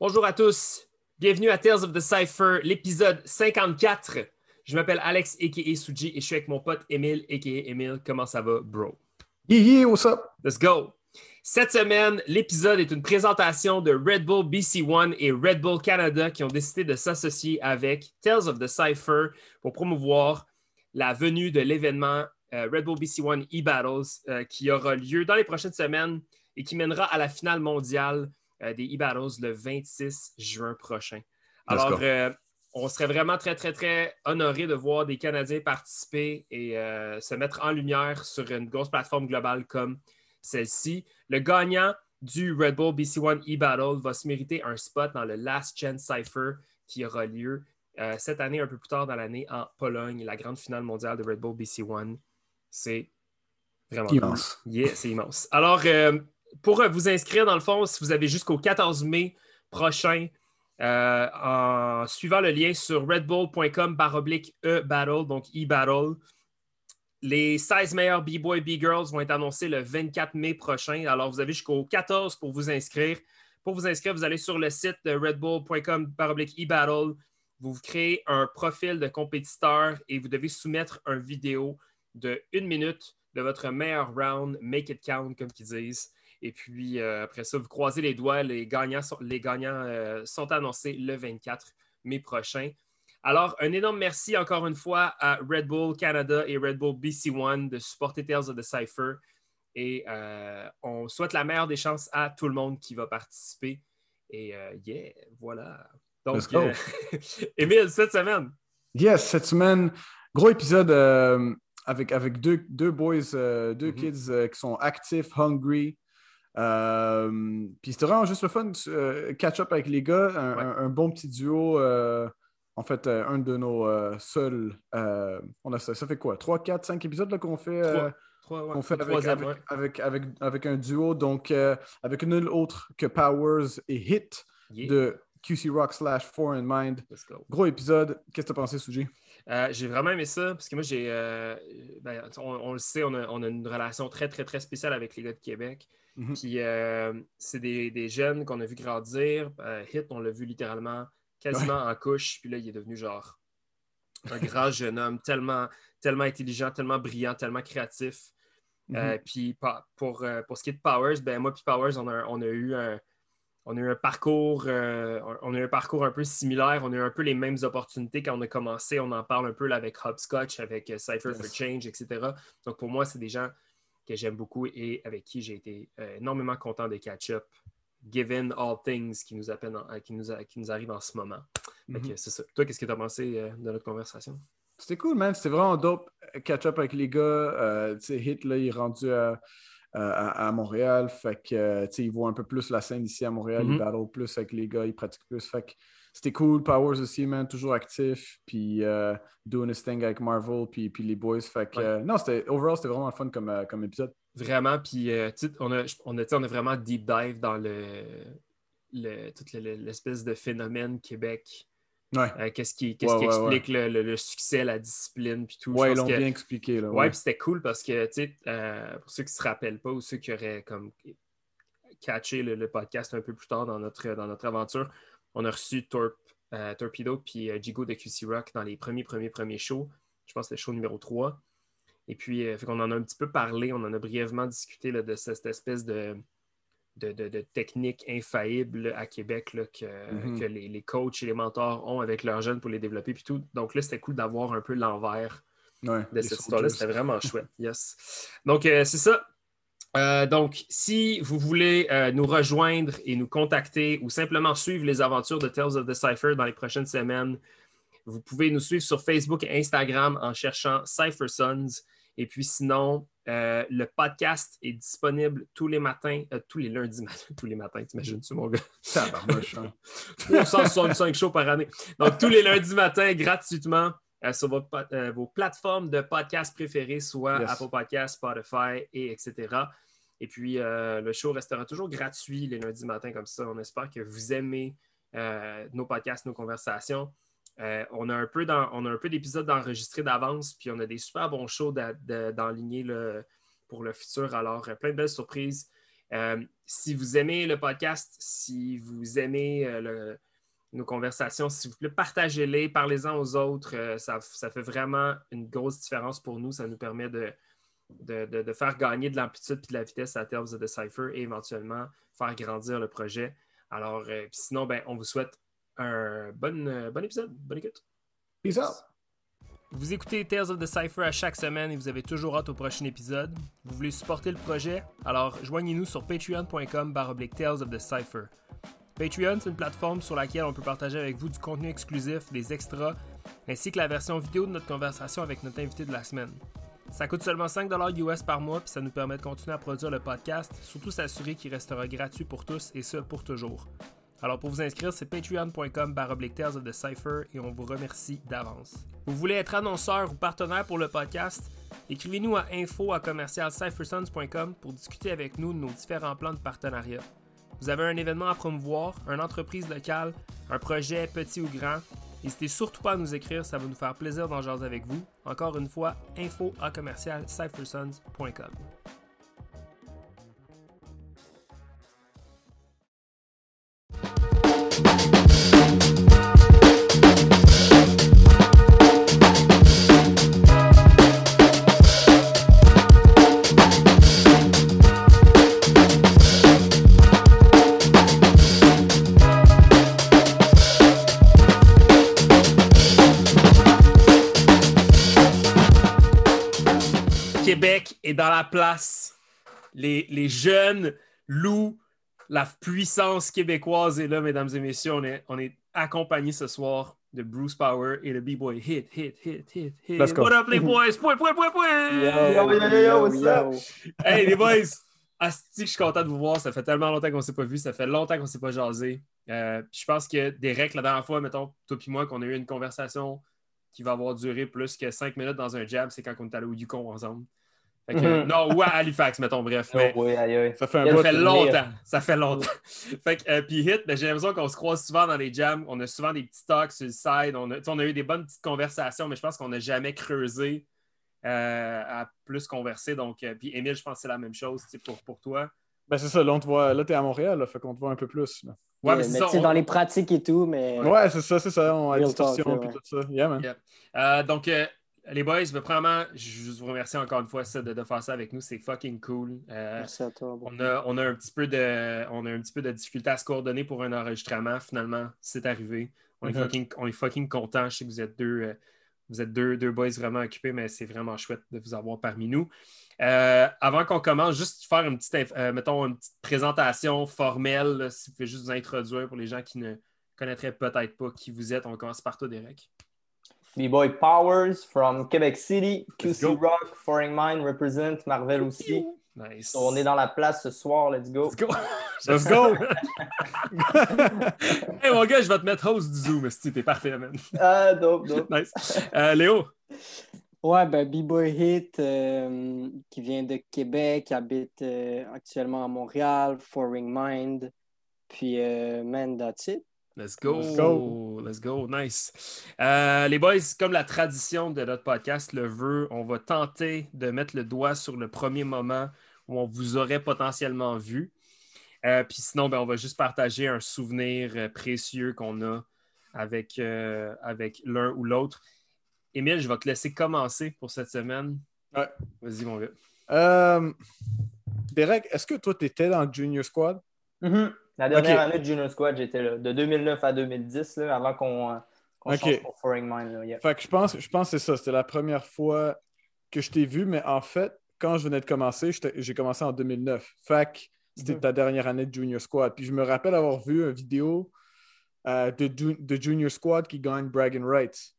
Bonjour à tous. Bienvenue à Tales of the Cypher, l'épisode 54. Je m'appelle Alex, a.k.a. Suji, et je suis avec mon pote Emile, a.k.a. Emile. Comment ça va, bro? Yeah, yeah, what's up? Let's go. Cette semaine, l'épisode est une présentation de Red Bull BC One et Red Bull Canada qui ont décidé de s'associer avec Tales of the Cypher pour promouvoir la venue de l'événement euh, Red Bull BC One e-Battles euh, qui aura lieu dans les prochaines semaines et qui mènera à la finale mondiale des e-Battles le 26 juin prochain. Alors, euh, on serait vraiment très, très, très honoré de voir des Canadiens participer et euh, se mettre en lumière sur une grosse plateforme globale comme celle-ci. Le gagnant du Red Bull BC One e-Battle va se mériter un spot dans le Last Gen Cypher qui aura lieu cette année, un peu plus tard dans l'année, en Pologne, la grande finale mondiale de Red Bull BC One. C'est vraiment immense. Yeah, c'est immense. Alors, pour vous inscrire, dans le fond, si vous avez jusqu'au 14 mai prochain, euh, en suivant le lien sur redbull.com baroblique e-battle, donc e-battle, les 16 meilleurs B-boys, B-girls vont être annoncés le 24 mai prochain. Alors, vous avez jusqu'au 14 pour vous inscrire. Pour vous inscrire, vous allez sur le site de redbull.com baroblique e-battle. Vous, créez un profil de compétiteur et vous devez soumettre une vidéo de une minute de votre meilleur round, make it count, comme ils disent. Et puis, euh, après ça, vous croisez les doigts. Les gagnants, sont, les gagnants euh, sont annoncés le 24 mai prochain. Alors, un énorme merci encore une fois à Red Bull Canada et Red Bull BC One de supporter Tales of the Cypher. Et euh, on souhaite la meilleure des chances à tout le monde qui va participer. Et yeah, voilà. Donc, Émile, cette semaine. Yes, cette semaine, gros épisode avec, avec deux, deux boys, deux mm-hmm. kids qui sont actifs, hungry, euh, puis c'était vraiment juste le fun, euh, catch-up avec les gars, un, bon petit duo. Euh, en fait, un de nos seuls. on a ça, ça fait quoi 3, 4, 5 épisodes qu'on fait, fait avec, avec, avec, un duo, donc avec nul autre que Powers et Hit de QC Rock slash Foreign Mind. Gros épisode. Qu'est-ce que tu as pensé, Suji? j'ai vraiment aimé ça parce que moi, j'ai. Ben, on, le sait, on a, on a, une relation très, très, très spéciale avec les gars de Québec. Mhm. Puis euh, c'est des, jeunes qu'on a vu grandir. Euh, Hit, on l'a vu littéralement quasiment en couche. Puis là, il est devenu genre un grand jeune homme, tellement, tellement intelligent, tellement brillant, tellement créatif. Euh, mhm. puis pour, pour ce qui est de Powers, ben moi puis Powers, on a, on a eu un, on a eu un parcours, on a eu un parcours un peu similaire. On a eu un peu les mêmes opportunités quand on a commencé. On en parle un peu là, avec Hopscotch, avec Cypher for Change, etc. Donc pour moi, c'est des gens que j'aime beaucoup et avec qui j'ai été euh, énormément content de catch-up, given all things qui nous, appellent qui nous, qui nous arrivent en ce moment. Mhm. c'est ça. Toi, qu'est-ce que tu as pensé euh, de notre conversation? C'était cool, man. C'était vraiment dope catch-up avec les gars. Euh, Hit, là, il est rendu à, à, Montréal. Fait que, il voit un peu plus la scène ici à Montréal. Il mhm. battle plus avec les gars, il pratique plus. Fait que c'était cool. Powers aussi, man, toujours actif. Puis euh, doing his thing avec Marvel, puis, puis les boys. Fait que, euh, non, c'était, overall, c'était vraiment fun comme, euh, comme épisode. Vraiment. Puis, on, a, on, a, on a vraiment deep dive dans le, le toute l'espèce de phénomène Québec. Ouais. qu'est-ce qui, qui explique le, le, succès, la discipline, puis tout. Ouais, ils l'ont bien expliqué. Là, ouais, puis c'était cool parce que, tu sais, pour ceux qui ne se rappellent pas ou ceux qui auraient comme catché le, podcast un peu plus tard dans notre, dans notre aventure, on a reçu euh, Torpedo puis euh, Jigo de QC Rock dans les premiers, premiers, premiers shows. Je pense que c'était le show numéro 3. Et puis, euh, on en a un petit peu parlé, on en a brièvement discuté de cette espèce de, de, technique infaillible à Québec mm-hmm. que, les, coachs et les mentors ont avec leurs jeunes pour les développer. Puis tout. Donc là, c'était cool d'avoir un peu l'envers de cette histoire-là. C'était vraiment chouette. Yes. Donc, c'est ça. Euh, donc, si vous voulez euh, nous rejoindre et nous contacter ou simplement suivre les aventures de Tales of the Cypher dans les prochaines semaines, vous pouvez nous suivre sur Facebook et Instagram en cherchant Cypher Sons. Et puis sinon, euh, le podcast est disponible tous les matins, tous les lundis matins, tous les matins, t'imagines-tu, mon gars? Ça va, 365 shows par année. Donc, tous les lundis matins, gratuitement. Sur vos plateformes de podcast préférées, soit Apple Podcasts, Spotify, et etc. Et puis, euh, le show restera toujours gratuit les lundis matins comme ça. On espère que vous aimez euh, nos podcasts, nos conversations. Euh, on a un peu d'épisodes d'enregistrés d'avance, puis on a des super bons shows d'enligner pour le futur. Alors, plein de belles surprises. Euh, si vous aimez le podcast, si vous aimez euh, nos conversations, s'il vous plaît, partagez-les, parlez-en aux autres. ça, fait vraiment une grosse différence pour nous. Ça nous permet de, de, faire gagner de l'amplitude et de la vitesse à Tales of the Cypher et éventuellement faire grandir le projet. Alors, sinon, ben, on vous souhaite un bon, bon épisode. Bonne écoute. Peace out. Vous écoutez Tales of the Cypher à chaque semaine et vous avez toujours hâte au prochain épisode. Vous voulez supporter le projet? Alors joignez-nous sur patreon.com Tales of the Cypher. Patreon, c'est une plateforme sur laquelle on peut partager avec vous du contenu exclusif, des extras, ainsi que la version vidéo de notre conversation avec notre invité de la semaine. Ça coûte seulement 5$ US par mois, puis ça nous permet de continuer à produire le podcast, surtout s'assurer qu'il restera gratuit pour tous et ce pour toujours. Alors pour vous inscrire, c'est patreon.com Tales of the Cypher et on vous remercie d'avance. Vous voulez être annonceur ou partenaire pour le podcast? Écrivez-nous à info à pour discuter avec nous de nos différents plans de partenariat. Vous avez un événement à promouvoir, une entreprise locale, un projet petit ou grand, n'hésitez surtout pas à nous écrire, ça va nous faire plaisir d'en jaser avec vous. Encore une fois, info à Québec est dans la place. Les, les jeunes louent la puissance québécoise est là, mesdames et messieurs. On est, on est accompagnés ce soir de Bruce Power et de B-Boy Hit, Hit, Hit, Hit, Hit. Let's go. What up, les boys? Point, point, point, point! Yo, yo, yo, yo, what's up? Hey, les boys! Asti, je suis content de vous voir. Ça fait tellement longtemps qu'on ne s'est pas vu. Ça fait longtemps qu'on ne s'est pas jasé. Euh, je pense que Derek, la dernière fois, mettons, toi et moi, qu'on a eu une conversation qui va avoir duré plus que cinq minutes dans un jam, c'est quand on est allé au Yukon ensemble. Mhm. Non, ou à Halifax, mettons, bref. Mais oh, oui, aïe, aïe. Ça fait, un ça fait longtemps. Ça fait longtemps. fait que, euh, puis Hit, ben, j'ai l'impression qu'on se croise souvent dans les jams. On a souvent des petits talks sur le side. On a, on a eu des bonnes petites conversations, mais je pense qu'on n'a jamais creusé euh, à plus converser. Donc, euh, puis Émile, je pense que c'est la même chose pour, pour toi. Ben, c'est ça. Là, on te voit, là, tu es à Montréal, là, fait qu'on te voit un peu plus. Là. Ouais, mais, c'est on... dans les pratiques et tout, mais. Ouais, c'est ça, c'est ça. On a distorsion et tout ça. Yeah, man. donc, les boys, premièrement, je vous remercie encore une fois de, faire ça avec nous. C'est fucking cool. Euh, Merci à toi. On a, on, a un petit peu de, on a un petit peu de difficulté à se coordonner pour un enregistrement. Finalement, c'est arrivé. On, est mm-hmm. fucking, on est fucking content. Je sais que vous êtes deux, euh, vous êtes deux, deux boys vraiment occupés, mais c'est vraiment chouette de vous avoir parmi nous. Euh, avant qu'on commence, juste faire une petite, mettons, une petite présentation formelle, si vous pouvez juste vous introduire pour les gens qui ne connaîtraient peut-être pas qui vous êtes. On commence par toi, Derek. B-Boy Powers from Quebec City, QC Rock, Foreign Mind represent Marvel aussi. Nice. On est dans la place ce soir, let's go. Let's go! let's go! hey mon gars, je vais te mettre host du Zoom, si t'es parfait, man. Ah, dope, dope. Nice. Euh, Léo? Ouais, ben B-Boy Hit, euh, qui vient de Québec, qui habite euh, actuellement à Montréal, Foreign Mind. Puis, man, that's it. Let's go. Let's go. Nice. Euh, les boys, comme la tradition de notre podcast le veut, on va tenter de mettre le doigt sur le premier moment où on vous aurait potentiellement vu. Euh, puis sinon, ben, on va juste partager un souvenir euh, précieux qu'on a avec, avec l'un ou l'autre. Émile, je vais te laisser commencer pour cette semaine. Ouais. Vas-y, mon gars. Derek, est-ce que toi, tu étais dans le Junior Squad? Mm-hmm. La dernière année de Junior Squad, j'étais là. De 2009 à 2010, là, avant qu'on qu change pour Foreign Mind. Fait que je pense, je pense que c'est ça. C'était la première fois que je t'ai vu, mais en fait, quand je venais de commencer, j'ai commencé en 2009. Fait que c'était mhm. ta dernière année de Junior Squad. Puis je me rappelle avoir vu une vidéo euh, de, de, Junior Squad qui gagne Bragging Rights.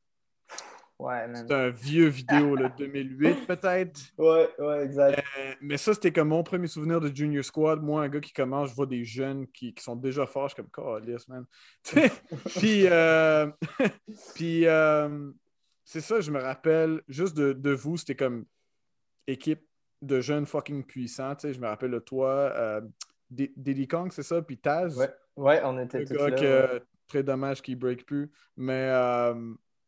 C'est un vieux vidéo, le 2008 peut-être. Ouais, ouais, exact. Euh, mais ça, c'était comme mon premier souvenir de Junior Squad. Moi, un gars qui commence, je vois des jeunes qui, qui sont déjà forts. Je suis comme, oh, man. puis, euh, puis euh, c'est ça, je me rappelle juste de, de vous, c'était comme équipe de jeunes fucking puissants. Je me rappelle de toi, Diddy Kong, c'est ça, puis Taz? Ouais, ouais on était tous là. Que, Très dommage qu'il ne break plus. Mais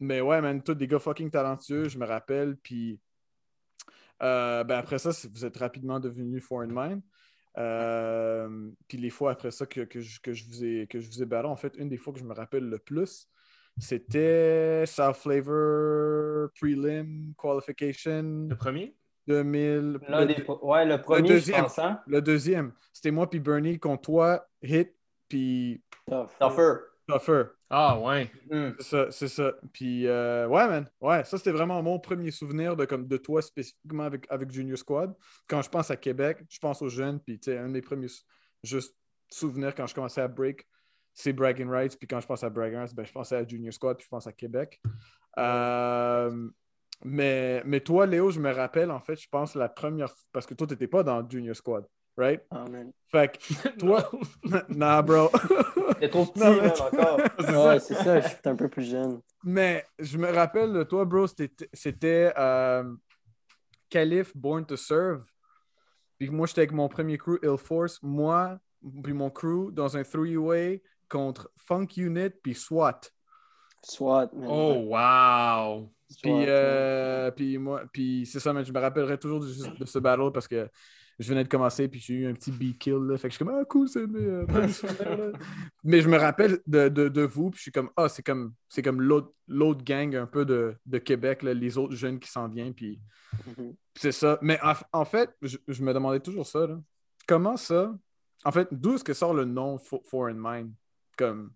mais ouais, man, tous des gars fucking talentueux, je me rappelle. Puis euh, ben après ça, vous êtes rapidement devenu Foreign Mind. Euh, puis les fois après ça que, que, je, que, je, vous ai, que je vous ai battu, en fait, une des fois que je me rappelle le plus, c'était South Flavor Prelim Qualification. Le premier? 2000. Le, ouais, le premier, le deuxième. Hein? Le deuxième. C'était moi puis Bernie contre toi, Hit, puis... Tougher. Tougher. Ah, ouais. Hmm. C'est ça, c'est ça. Puis, euh, ouais, man. Ouais, ça, c'était vraiment mon premier souvenir de, comme, de toi spécifiquement avec, avec Junior Squad. Quand je pense à Québec, je pense aux jeunes. Puis, tu sais, un des premiers juste souvenirs quand je commençais à break, c'est Bragging Rights. Puis, quand je pense à Bragging Rights, ben, je pensais à Junior Squad. Puis, je pense à Québec. Euh, mais, mais toi, Léo, je me rappelle, en fait, je pense la première. Parce que toi, tu n'étais pas dans Junior Squad right? Amen. Fait que toi, nah, bro. T'es trop petit, non, encore. ouais, c'est ça, je suis un peu plus jeune. Mais je me rappelle de toi, bro, c'était euh, Caliph Born to Serve. Puis moi, j'étais avec mon premier crew, Ill Force. Moi, puis mon crew dans un three-way contre Funk Unit puis SWAT. SWAT, man. Oh, wow! Puis, euh, puis moi, puis c'est ça, mais je me rappellerai toujours de, de ce battle parce que je venais de commencer, puis j'ai eu un petit beat kill. Là. Fait que je suis comme, ah, cool, c'est euh, Mais je me rappelle de, de, de, vous, puis je suis comme, ah, c'est comme, c'est comme l'autre gang un peu de, de Québec, là, les autres jeunes qui s'en viennent, puis mm-hmm. c'est ça. Mais en, fait, je, je, me demandais toujours ça. Là. Comment ça? En fait, d'où est-ce que sort le nom Foreign Mind? Comme.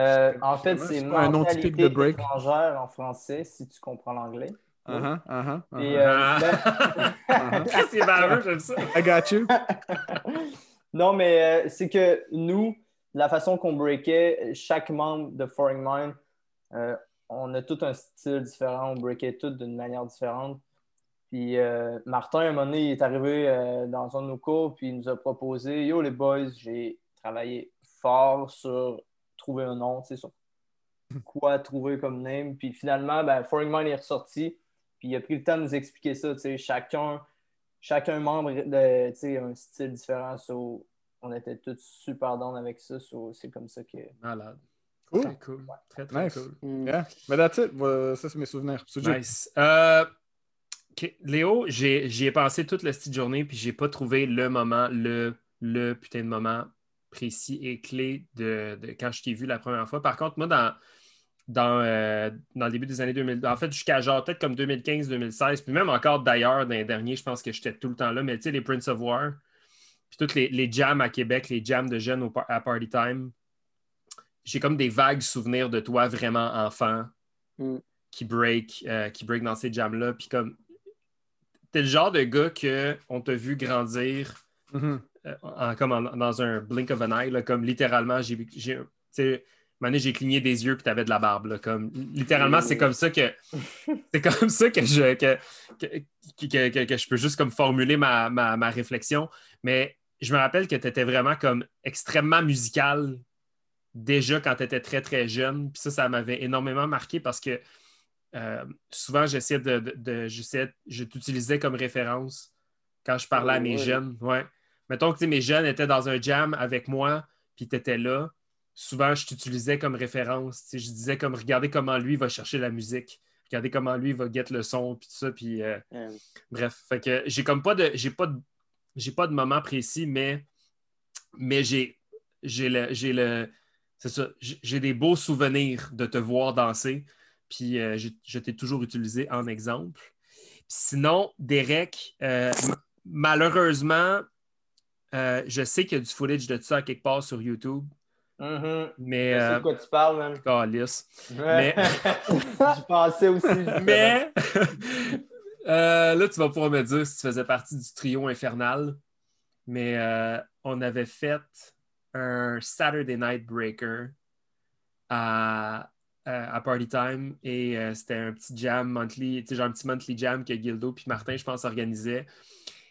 Euh, en fait, c'est un nom typique de break. étrangère en français, si tu comprends l'anglais. Uh-huh, uh-huh, uh-huh. Euh, ben- c'est baveux, j'aime ça. I got you. non, mais euh, c'est que nous, la façon qu'on breakait, chaque membre de Foreign Mind, euh, on a tout un style différent, on breakait tout d'une manière différente. Puis Martin, à un moment donné, il est arrivé dans un de nos cours, puis il nous a proposé Yo, les boys, j'ai travaillé fort sur trouver un nom, tu sais, sur quoi trouver comme name. Puis finalement, ben, Foreign Mind est ressorti. Puis il a pris le temps de nous expliquer ça. Chacun, chacun membre de un style différent. on était tous super down avec ça. c'est comme ça que. Malade. Cool. Très cool. Très, très cool. Mm. Yeah. Mais that's it. ça, c'est mes souvenirs. Nice. Euh, Léo, j'y ai, pensé toute la petite journée, puis j'ai pas trouvé le moment, le, le putain de moment précis et clé de, de quand je t'ai vu la première fois. Par contre, moi, dans, dans, euh, dans le début des années 2000. En fait, jusqu'à genre peut-être comme 2015-2016, puis même encore d'ailleurs, dans les derniers, je pense que j'étais tout le temps là. Mais tu sais, les Prince of War, puis toutes les, les, jams à Québec, les jams de jeunes à Party Time, j'ai comme des vagues souvenirs de toi vraiment enfant mm. qui, break, euh, qui break dans ces jams-là. Puis comme, t'es le genre de gars qu'on t'a vu grandir mm-hmm. euh, comme dans un blink of an eye, comme littéralement, j'ai j'ai cligné des yeux puis tu avais de la barbe. comme, littéralement, c'est comme ça que c'est comme ça que je, que, que, je peux juste comme formuler ma, ma, réflexion. Mais je me rappelle que tu étais vraiment comme extrêmement musical déjà quand tu étais très, très jeune. Puis ça, ça m'avait énormément marqué parce que euh, souvent, j'essayais de, de, je t'utilisais comme référence quand je parlais à mes jeunes. Ouais. Mettons que mes jeunes étaient dans un jam avec moi, puis tu étais là souvent, je t'utilisais comme référence. Je disais comme regardez comment lui va chercher la musique. Regardez comment lui va get le son, puis tout ça. Puis, euh, Bref, fait que j'ai comme pas de. J'ai pas de. J'ai pas de moment précis, mais, mais j'ai, j'ai le. J'ai le c'est ça. J'ai des beaux souvenirs de te voir danser. Puis euh, je, t'ai toujours utilisé en exemple. sinon, Derek, euh, malheureusement, je sais qu'il y a du footage de ça quelque part sur YouTube. Mm-hmm. Mais. C'est euh, quoi tu parles, man? Calice. Mais. Je pensais aussi. Mais. Euh, là, tu vas pouvoir me dire si tu faisais partie du trio infernal. Mais euh, on avait fait un Saturday Night Breaker à, à Party Time et c'était un petit jam monthly, genre un petit monthly jam que Gildo puis Martin, je pense, organisaient.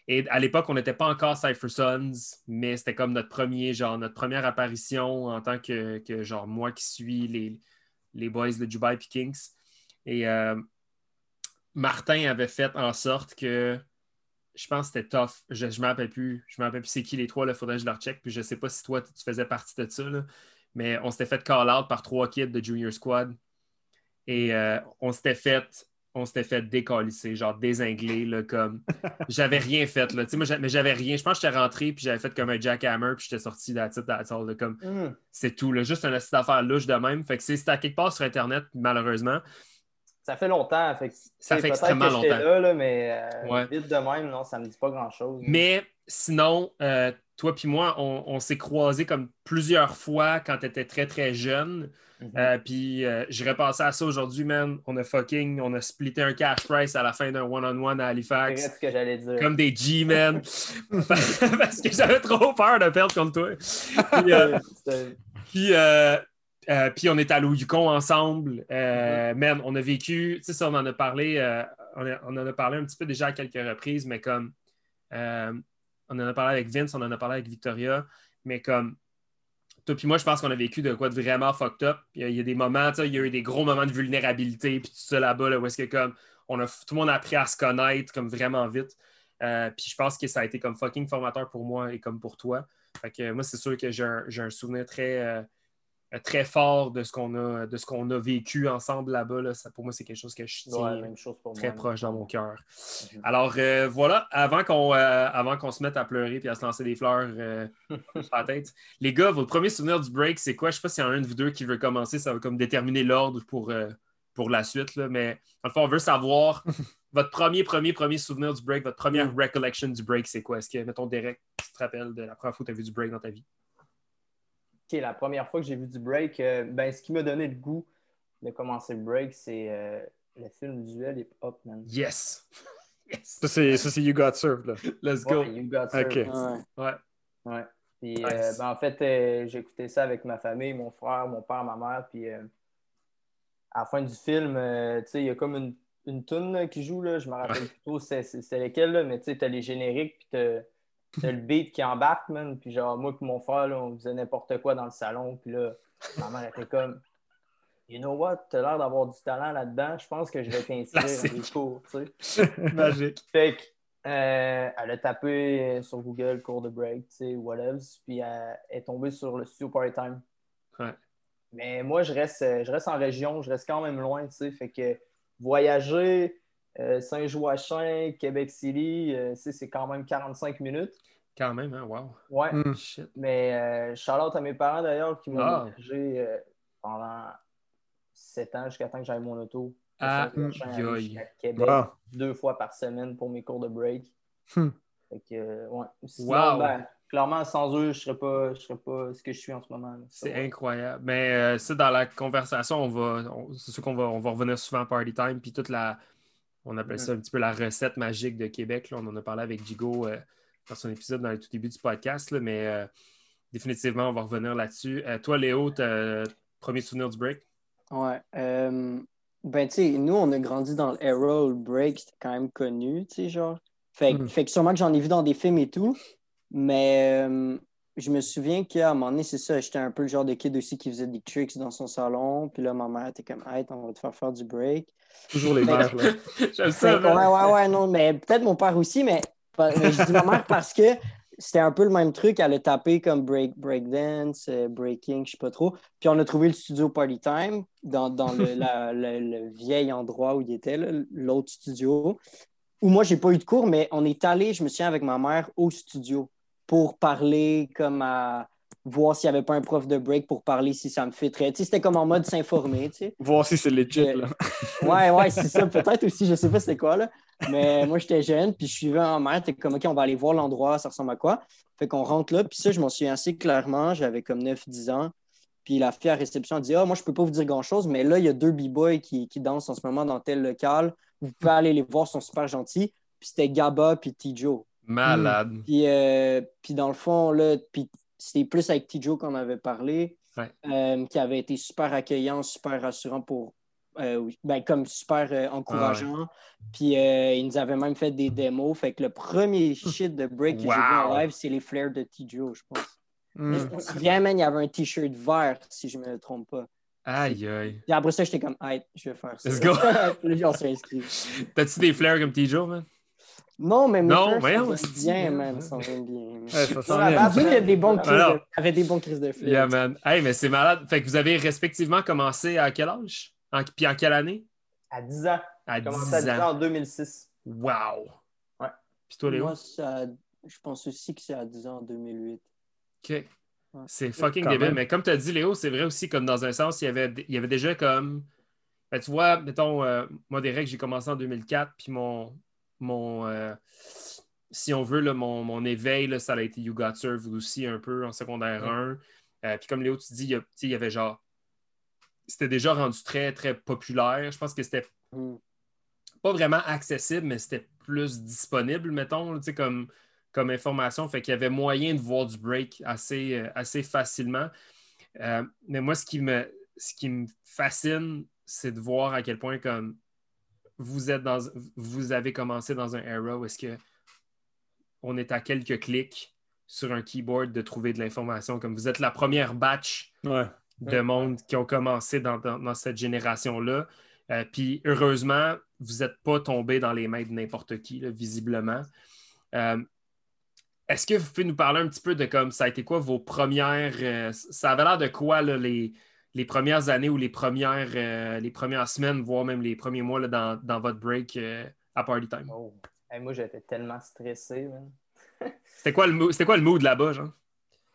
Et à l'époque, on n'était pas encore Cypher Sons, mais c'était comme notre premier, genre, notre première apparition en tant que, genre, moi qui suis les, les boys de Dubai Kings. Et euh, Martin avait fait en sorte que je pense que c'était tough. Je ne me rappelle plus. Je me rappelle plus c'est qui les trois, il faudrait que je leur check. Puis je ne sais pas si toi, tu faisais partie de ça. Mais on s'était fait call out par trois kids de Junior Squad. Et euh, on s'était fait on s'était fait décalisser, genre désingler, là, comme. J'avais rien fait, là. Moi, mais j'avais rien. Je pense que j'étais rentré, puis j'avais fait comme un jackhammer, puis j'étais sorti de la titre, comme. Hmm. C'est tout, là. Juste un astuce d'affaires louche de même. Fait que c'est- c'était à quelque part sur Internet, malheureusement. Ça fait longtemps. Fait que, Ça fait extrêmement que longtemps. Là, là, mais euh, Ouais. vite de même, non, ça me dit pas grand-chose. Mais sinon, euh, toi puis moi, on, on s'est croisés comme plusieurs fois quand tu étais très, très jeune. Mhm. Euh, puis euh, je repensé à ça aujourd'hui, man. On a fucking, on a splitté un cash price à la fin d'un one-on-one à C'est Halifax. vrai ce que j'allais dire. Comme des G-men. Parce que j'avais trop peur de perdre contre toi. Puis, euh, puis, euh, puis on est allé au Yukon ensemble. Euh, Man, on a vécu, tu sais, ça, on en a parlé, on, a- on en a parlé un petit peu déjà à quelques reprises, mais comme on en a parlé avec Vince, on en a parlé avec Victoria, mais comme toi puis moi, je pense qu'on a vécu de quoi de vraiment fucked up. Il y a, il y a des moments, il y a eu des gros moments de vulnérabilité, puis tout ça là-bas, là, où est-ce que comme on a, tout le monde a appris à se connaître comme vraiment vite. Euh, puis je pense que ça a été comme fucking formateur pour moi et comme pour toi. Fait que moi, c'est sûr que j'ai un, j'ai un souvenir très, euh, très fort de ce qu'on a, de ce qu'on a vécu ensemble là-bas. là. Ça, pour moi, c'est quelque chose que je tiens Ouais, même chose pour très moi. proche dans mon cœur. Mhm. Alors euh, voilà, avant qu'on euh, avant qu'on se mette à pleurer et à se lancer des fleurs euh, sur la tête, les gars, votre premier souvenir du break, c'est quoi? Je ne sais pas s'il y en a un de vous deux qui veut commencer, ça va comme déterminer l'ordre pour, euh, pour la suite, là, mais en fait, on veut savoir votre premier, premier, premier souvenir du break, votre première Mm. recollection du break, c'est quoi? Est-ce que, mettons, Derek, tu te rappelles de la première fois que tu as vu du break dans ta vie? La première fois que j'ai vu du break, euh, ben, ce qui m'a donné le goût de commencer le break, c'est euh, le film Duel Hip Hop, man. Yes! yes! Ça, c'est ça, c'est You Got Served. Là. Let's go! Ouais, you got served. Ok. Ouais. Ouais. Ouais. Puis, Nice. euh, ben, en fait, euh, j'ai écouté ça avec ma famille, mon frère, mon père, ma mère. Puis, euh, à la fin du film, euh, tu sais, il y a comme une, une toune là, qui joue. Là, je me rappelle plus trop c'est, lesquelles, là, mais tu sais, t'as les génériques, puis t'as, t'as le beat qui embarque, man. Puis, genre, moi et mon frère, là, on faisait n'importe quoi dans le salon. Puis là, ma mère était comme, You know what, t'as l'air d'avoir du talent là-dedans. Je pense que je vais t'inscrire à des cours, tu sais. Magique! Fait que, euh, elle a tapé sur Google cours de break, tu sais, whatever, puis elle est tombée sur le studio Part-Time. Ouais. Mais moi, je reste, je reste en région, je reste quand même loin, tu sais, fait que voyager, euh, Saint-Joachim, Québec City, euh, c'est quand même 45 minutes. Quand même, hein? Wow! Ouais, Hmm. Shit! mais euh, shout-out à mes parents d'ailleurs qui m'ont Ah. hébergé euh, pendant 7 ans jusqu'à temps que j'aille mon auto. Ah, à Québec Wow. deux fois par semaine pour mes cours de break. Hmm. Fait que, euh, ouais. Sinon, Wow. ben, clairement, sans eux, je serais pas, je serais pas ce que je suis en ce moment. C'est incroyable. Mais euh, ça, dans la conversation, on va, c'est sûr qu'on va, on va revenir souvent à Party Time, puis toute la, on appelle ça un petit peu la recette magique de Québec. là. On en a parlé avec Gigo euh, dans son épisode dans le tout début du podcast, là, mais euh, définitivement, on va revenir là-dessus. Euh, toi, Léo, t'as- premier souvenir du break? Ouais. euh, ben, tu sais, nous, on a grandi dans l'era où le break, c'était quand même connu, tu sais, genre. Fait, que- Mm. fait que sûrement que j'en ai vu dans des films et tout, mais euh, je me souviens qu'à un moment donné, c'est ça, j'étais un peu le genre de kid aussi qui faisait des tricks dans son salon, puis là, ma mère était comme, hey, on va te faire faire du break. Toujours les mères. Là. Je le ouais, ouais, ouais, non, mais peut-être mon père aussi, mais, mais je dis ma mère parce que c'était un peu le même truc. Elle a tapé comme break, breakdance, euh, breaking, je sais pas trop. Puis on a trouvé le studio Party Time dans, dans le, la- le- le vieil endroit où il était, l'autre studio. Où moi, j'ai pas eu de cours, mais on est allé, je me souviens, avec ma mère au studio pour parler comme à voir s'il n'y avait pas un prof de break pour parler si ça me sais, c'était comme en mode s'informer, tu sais. Voir si c'est legit. Euh, Là. Ouais, ouais, c'est ça. Peut-être aussi, je sais pas c'était quoi, là. Mais moi, j'étais jeune, puis je suivais en mère. T'es comme, OK, on va aller voir l'endroit, ça ressemble à quoi. Fait qu'on rentre là, puis ça, je m'en souviens assez clairement. J'avais comme 9-10 ans. Puis la fille à réception a dit Ah, moi, je peux pas vous dire grand-chose, mais là, il y a deux b-boys qui, qui dansent en ce moment dans tel local. Vous pouvez aller les voir, ils sont super gentils. Puis c'était Gaba puis T-Joe. Malade. Puis, euh, puis dans le fond, là, puis c'était plus avec T-Joe qu'on avait parlé, Ouais. euh, qui avait été super accueillant, super rassurant pour. euh, ben, comme super euh, encourageant. Puis il nous avait même fait des démos. Fait que le premier shit de break que j'ai vu en live, c'est les flares de T-Joe, je pense. Hmm. Je me souviens, man, il y avait un t-shirt vert, si je me trompe pas. Aïe, aïe. Puis après ça, j'étais comme, hey, je vais faire ça. Let's go. On s'est inscrit. T'as-tu des flares comme T-Joe, man? Non, mais Non, flares voyons, s'en bien, man. s'en bien. Ouais, ça la bien. il y a des bons crises Alors. de... avait des bons crises de flares. Yeah, man. Hey, mais c'est malade. Fait que vous avez respectivement commencé à quel âge? En- Puis en quelle année? À 10 ans. À J'ai 10 commencé à 10 ans en 2006. Wow! Ouais. Puis toi, Léo? Moi, ça- je pense aussi que c'est à 10 ans en 2008. OK. C'est fucking débile. Mais comme tu as dit, Léo, c'est vrai aussi, comme dans un sens, il y avait, il y avait déjà comme. Ben, tu vois, mettons, euh, moi, des règles, j'ai commencé en 2004, puis mon. Mon euh, si on veut, là, mon, mon éveil, là, ça a été You Got Served aussi un peu en secondaire 1. Euh, puis comme Léo, tu dis, il y, avait genre. C'était déjà rendu très, très populaire. Je pense que c'était Hmm. pas vraiment accessible, mais c'était plus disponible, mettons, comme, comme information. Fait qu'il y avait moyen de voir du break assez, euh, assez facilement. Euh, mais moi, ce qui me, ce qui me fascine, c'est de voir à quel point comme vous êtes dans vous avez commencé dans un era où est-ce que on est à quelques clics sur un keyboard de trouver de l'information. Comme vous êtes la première batch Ouais. de monde qui ont commencé dans, dans- dans cette génération-là. Euh, puis heureusement, vous n'êtes pas tombé dans les mains de n'importe qui, là, visiblement. Euh, Est-ce que vous pouvez nous parler un petit peu de comme ça a été quoi vos premières. euh, ça avait l'air de quoi là, les, les premières années ou les premières, euh, les premières semaines, voire même les premiers mois là, dans, dans votre break euh, à Party Time? Oh. Hey, moi, j'étais tellement stressé. C'était quoi le mood, c'était quoi le mood là-bas, genre?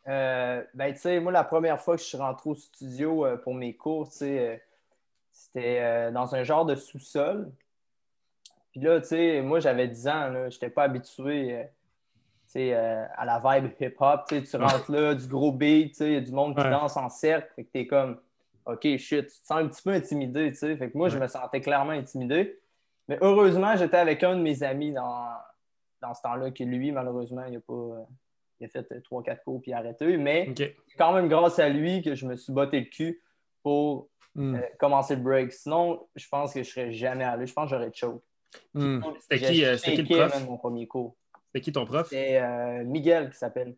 Euh, ben, tu sais, moi, la première fois que je suis rentré au studio pour mes cours, tu sais, c'était dans un genre de sous-sol. Puis là, tu sais, moi, j'avais 10 ans, là, j'étais pas habitué, euh, tu sais, à la vibe hip-hop. Tu rentres là, du gros beat, tu sais, il y a du monde qui Ouais. danse en cercle. Fait que t'es comme, OK, shit, tu te sens un petit peu intimidé, tu sais. Fait que moi, je me sentais clairement intimidé. Mais heureusement, j'étais avec un de mes amis dans, dans ce temps-là, qui lui, malheureusement, il a pas... il a fait 3-4 cours puis arrêté. Mais quand même grâce à lui que je me suis botté le cul pour Mm. euh, commencer le break. Sinon, je pense que je serais jamais allé. Je pense que j'aurais choke. Mm. C'était qui, J'ai euh, c'était qui le prof? man, mon premier cours. C'était qui ton prof? C'est euh, Miguel qui s'appelle.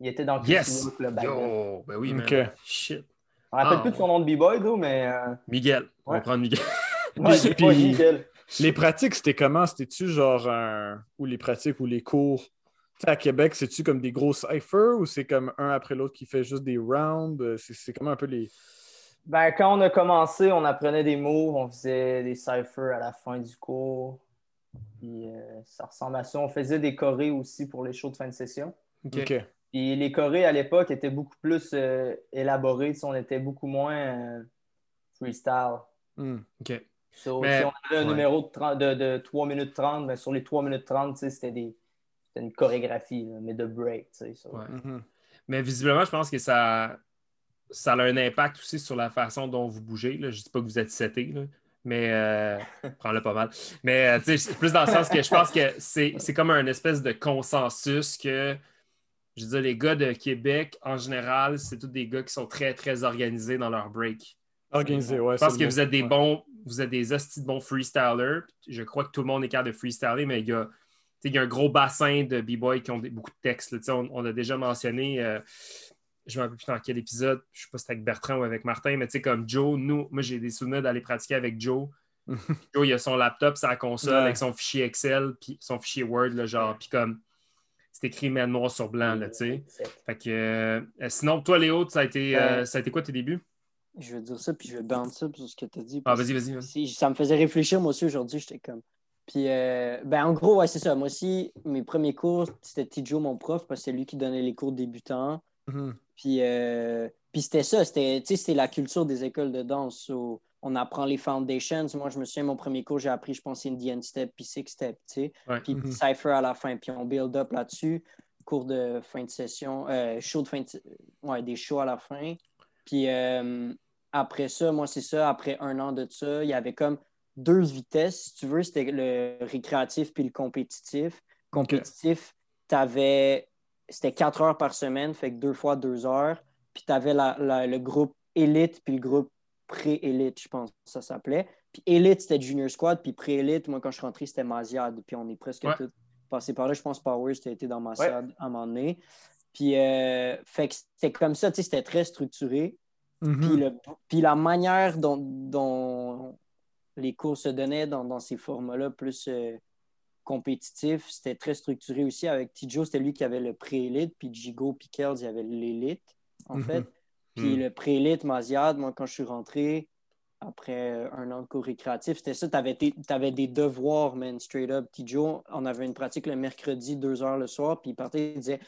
Il était dans Yes! Back then. Yo! Ben oui, man. OK. Shit. Me rappelle Ah, plus de son nom de b-boy, mais. euh, Miguel. On va prendre Miguel. ouais, puis- Miguel. Les pratiques, c'était comment? C'était-tu genre un... Ou les pratiques ou les cours? Tu sais, à Québec, c'est-tu comme des gros cyphers ou c'est comme un après l'autre qui fait juste des rounds? Euh, C'est comment un peu les... Ben, quand on a commencé, on apprenait des mots, on faisait des ciphers à la fin du cours. Puis euh, ça ressemble à ça. On faisait des chorés aussi pour les shows de fin de session. OK. OK. Puis les chorés à l'époque étaient beaucoup plus euh, élaborés. On était beaucoup moins euh, freestyle. Mm. OK. So, Mais- si on avait un ouais. numéro de, 30 de, de 3 minutes 30, ben, sur les 3 minutes 30, tu sais, c'était des- c'était une chorégraphie, là, mais de break. tu sais, so. Ouais. Mhm. Mais visiblement, je pense que ça, ça a un impact aussi sur la façon dont vous bougez. Là. Je ne dis pas que vous êtes seté, mais euh, prends-le pas mal. Mais euh, c'est plus dans le sens que je pense que c'est c'est comme un espèce de consensus que, je veux dire, les gars de Québec, en général, c'est tous des gars qui sont très, très organisés dans leur break. Organisé, ouais. Je pense que vous êtes des bons, vous êtes des hosties de bons freestylers. Je crois que tout le monde est capable de freestyler, mais il y a, il y a un gros bassin de b-boys qui ont des- beaucoup de textes. On, on a déjà mentionné, euh, je ne me rappelle plus dans quel épisode, je ne sais pas si c'était avec Bertrand ou avec Martin, mais tu sais, comme Joe, nous, moi j'ai des souvenirs d'aller pratiquer avec Joe. Joe, il a son laptop, sa console Ouais. avec son fichier Excel, puis son fichier Word, là, genre, puis comme c'est écrit mais noir sur blanc, là, tu sais. Fait que, euh, sinon, toi, Léo, ça a, été, euh, Ouais. ça a été quoi tes débuts? Je vais dire ça, puis je vais bounce ça sur ce que tu as dit. Ah, vas-y, vas-y. vas-y. si- Ça me faisait réfléchir, moi aussi, aujourd'hui, j'étais comme. Puis, euh, ben, en gros, ouais, c'est ça. Moi aussi, mes premiers cours, c'était Tijo, mon prof, parce que c'est lui qui donnait les cours débutants. Mhm. Puis, euh, puis c'était ça, c'était tu sais, c'était la culture des écoles de danse. So, on apprend les foundations. Moi, je me souviens, mon premier cours, j'ai appris, je pense, Indian Step puis Six Step, tu sais. Ouais. Puis Mhm. Cypher à la fin. Puis on build up là-dessus. Cours de fin de session, euh, show de fin de... Ouais, des shows à la fin. Puis euh, après ça, moi, c'est ça, après un an de ça, il y avait comme deux vitesses, si tu veux. C'était le récréatif puis le compétitif. Compétitif, t'avais... C'était quatre heures par semaine, fait que deux fois deux heures. Puis tu avais le groupe élite puis le groupe pré-élite, je pense que ça s'appelait. Puis élite, c'était Junior Squad. Puis pré-élite, moi, quand je suis rentré, c'était Maziad. Puis on est presque Ouais. tous passés par là. Je pense que Powers, tu été dans Maziad à un moment donné. Puis, euh, fait que c'était comme ça, tu sais, c'était très structuré. Mhm. Puis, le- puis la manière dont, dont les cours se donnaient dans, dans ces formats-là plus euh, compétitifs, c'était très structuré aussi. Avec Tijo, c'était lui qui avait le pré-élite, puis Jigo, puis Kells, il y avait l'élite, en Mhm. fait. Puis Mhm. le pré-élite, Maziad, moi, quand je suis rentré, après un an de cours récréatif. C'était ça, tu avais, des devoirs, man, straight up. Petit Joe, on avait une pratique le mercredi, deux heures le soir, puis il partait, il disait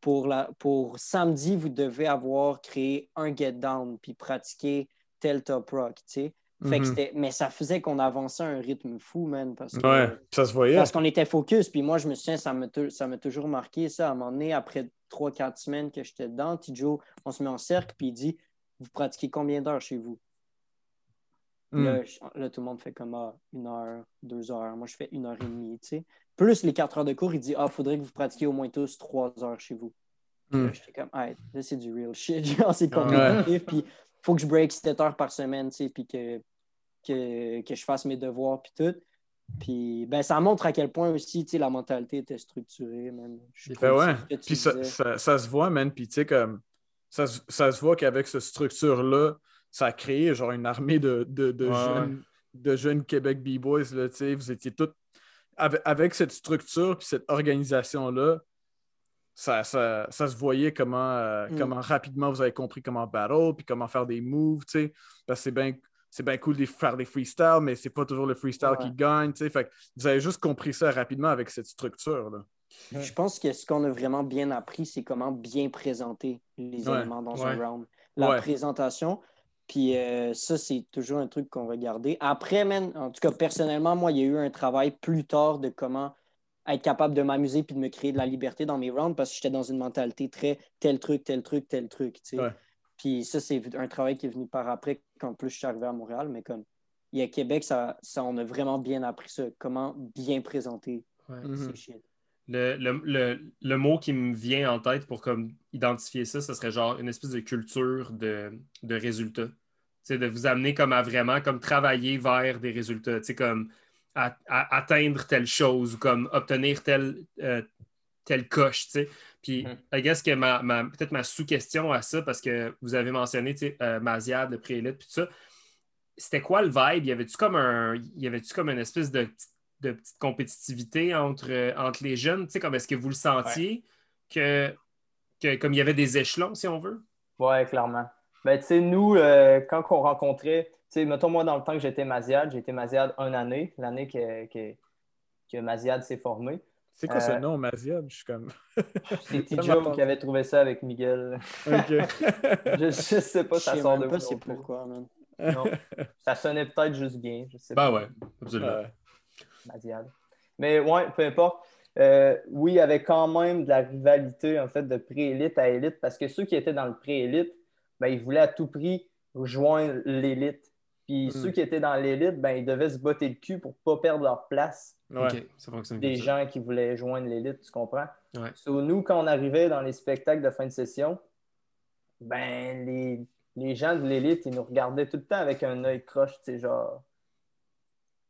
pour, la, pour samedi, vous devez avoir créé un get down, puis pratiquer tel top rock, tu sais. Mhm. mais ça faisait qu'on avançait à un rythme fou, man. Parce que, ouais, ça se voyait. Parce qu'on était focus. Puis moi, je me souviens, ça m'a toujours marqué ça. À un moment donné, après trois, quatre semaines que j'étais dedans, Tijo, on se met en cercle, puis il dit Vous pratiquez combien d'heures chez vous? Hmm. là, tout le monde fait comme ah, une heure, deux heures. Moi, je fais une heure et demie, tu sais. Plus les quatre heures de cours, il dit Ah, faudrait que vous pratiquiez au moins tous trois heures chez vous. Hmm. J'étais comme Ah, là, c'est du real shit. c'est compétitif. Puis faut que je break 7 heures par semaine, tu sais, puis que, que, que, je fasse mes devoirs, puis tout. Puis ben, ça montre à quel point aussi tu sais, la mentalité était structurée. Même. Ben ouais. Puis ça, ça, se voit, man. Puis tu sais, comme ça, ça, se voit qu'avec cette structure-là, ça a créé genre une armée de, de, de jeunes, de jeunes Québec B-Boys. Vous étiez tous. Avec, avec, cette structure puis cette organisation-là, ça, ça, ça, se voyait comment, euh, mm. comment rapidement vous avez compris comment battle, puis comment faire des moves, tu sais. Parce que c'est bien c'est bien cool de faire des freestyles, mais c'est pas toujours le freestyle qui gagne, tu sais. Fait vous avez juste compris ça rapidement avec cette structure, là. Je pense que ce qu'on a vraiment bien appris, c'est comment bien présenter les éléments dans un round. La présentation, puis euh, ça, c'est toujours un truc qu'on va garder. Après, en tout cas, personnellement, moi, il y a eu un travail plus tard de comment être capable de m'amuser puis de me créer de la liberté dans mes rounds parce que j'étais dans une mentalité très tel truc, tel truc, tel truc. Puis ça, c'est un travail qui est venu par après quand plus je suis arrivé à Montréal, mais comme il y a Québec, ça, ça on a vraiment bien appris ça, comment bien présenter ces shit. Le, le, le, mot qui me vient en tête pour comme identifier ça, ce serait genre une espèce de culture de, de résultats. c'est de vous amener comme à vraiment comme travailler vers des résultats. comme à, atteindre telle chose ou comme obtenir telle, euh, telle coche. Puis, mm -hmm. que ma, peut-être ma sous-question à ça, parce que vous avez mentionné euh, Maziad, le pré-élite, puis tout ça. C'était quoi le vibe? Y avait-tu comme un. Y avait-tu comme une espèce de, de petite compétitivité entre, entre les jeunes? Comme est-ce que vous le sentiez que, que, comme il y avait des échelons, si on veut? Oui, clairement. Ben, tu sais, nous, euh, quand on rencontrait sais, mettons, moi, dans le temps que j'étais Maziad, j'ai été Maziad une année, l'année que, que, que Maziad s'est formé. C'est quoi ce euh, nom, Maziad? Je suis comme. c'est Tijo qui avait trouvé ça avec Miguel. OK. je, ne sais pas, ça sort de pas c'est pourquoi, man. Non, ça sonnait peut-être juste bien. Je sais ben ouais, absolument. Maziad. Mais ouais, peu importe. Euh, oui, il y avait quand même de la rivalité en fait de pré-élite à élite parce que ceux qui étaient dans le pré-élite, ben, ils voulaient à tout prix rejoindre l'élite. Puis hmm. ceux qui étaient dans l'élite, ben, ils devaient se botter le cul pour ne pas perdre leur place. Des gens qui voulaient joindre l'élite, tu comprends? Ouais. nous, quand on arrivait dans les spectacles de fin de session, ben, les, les gens de l'élite, ils nous regardaient tout le temps avec un œil croche, tu sais, genre.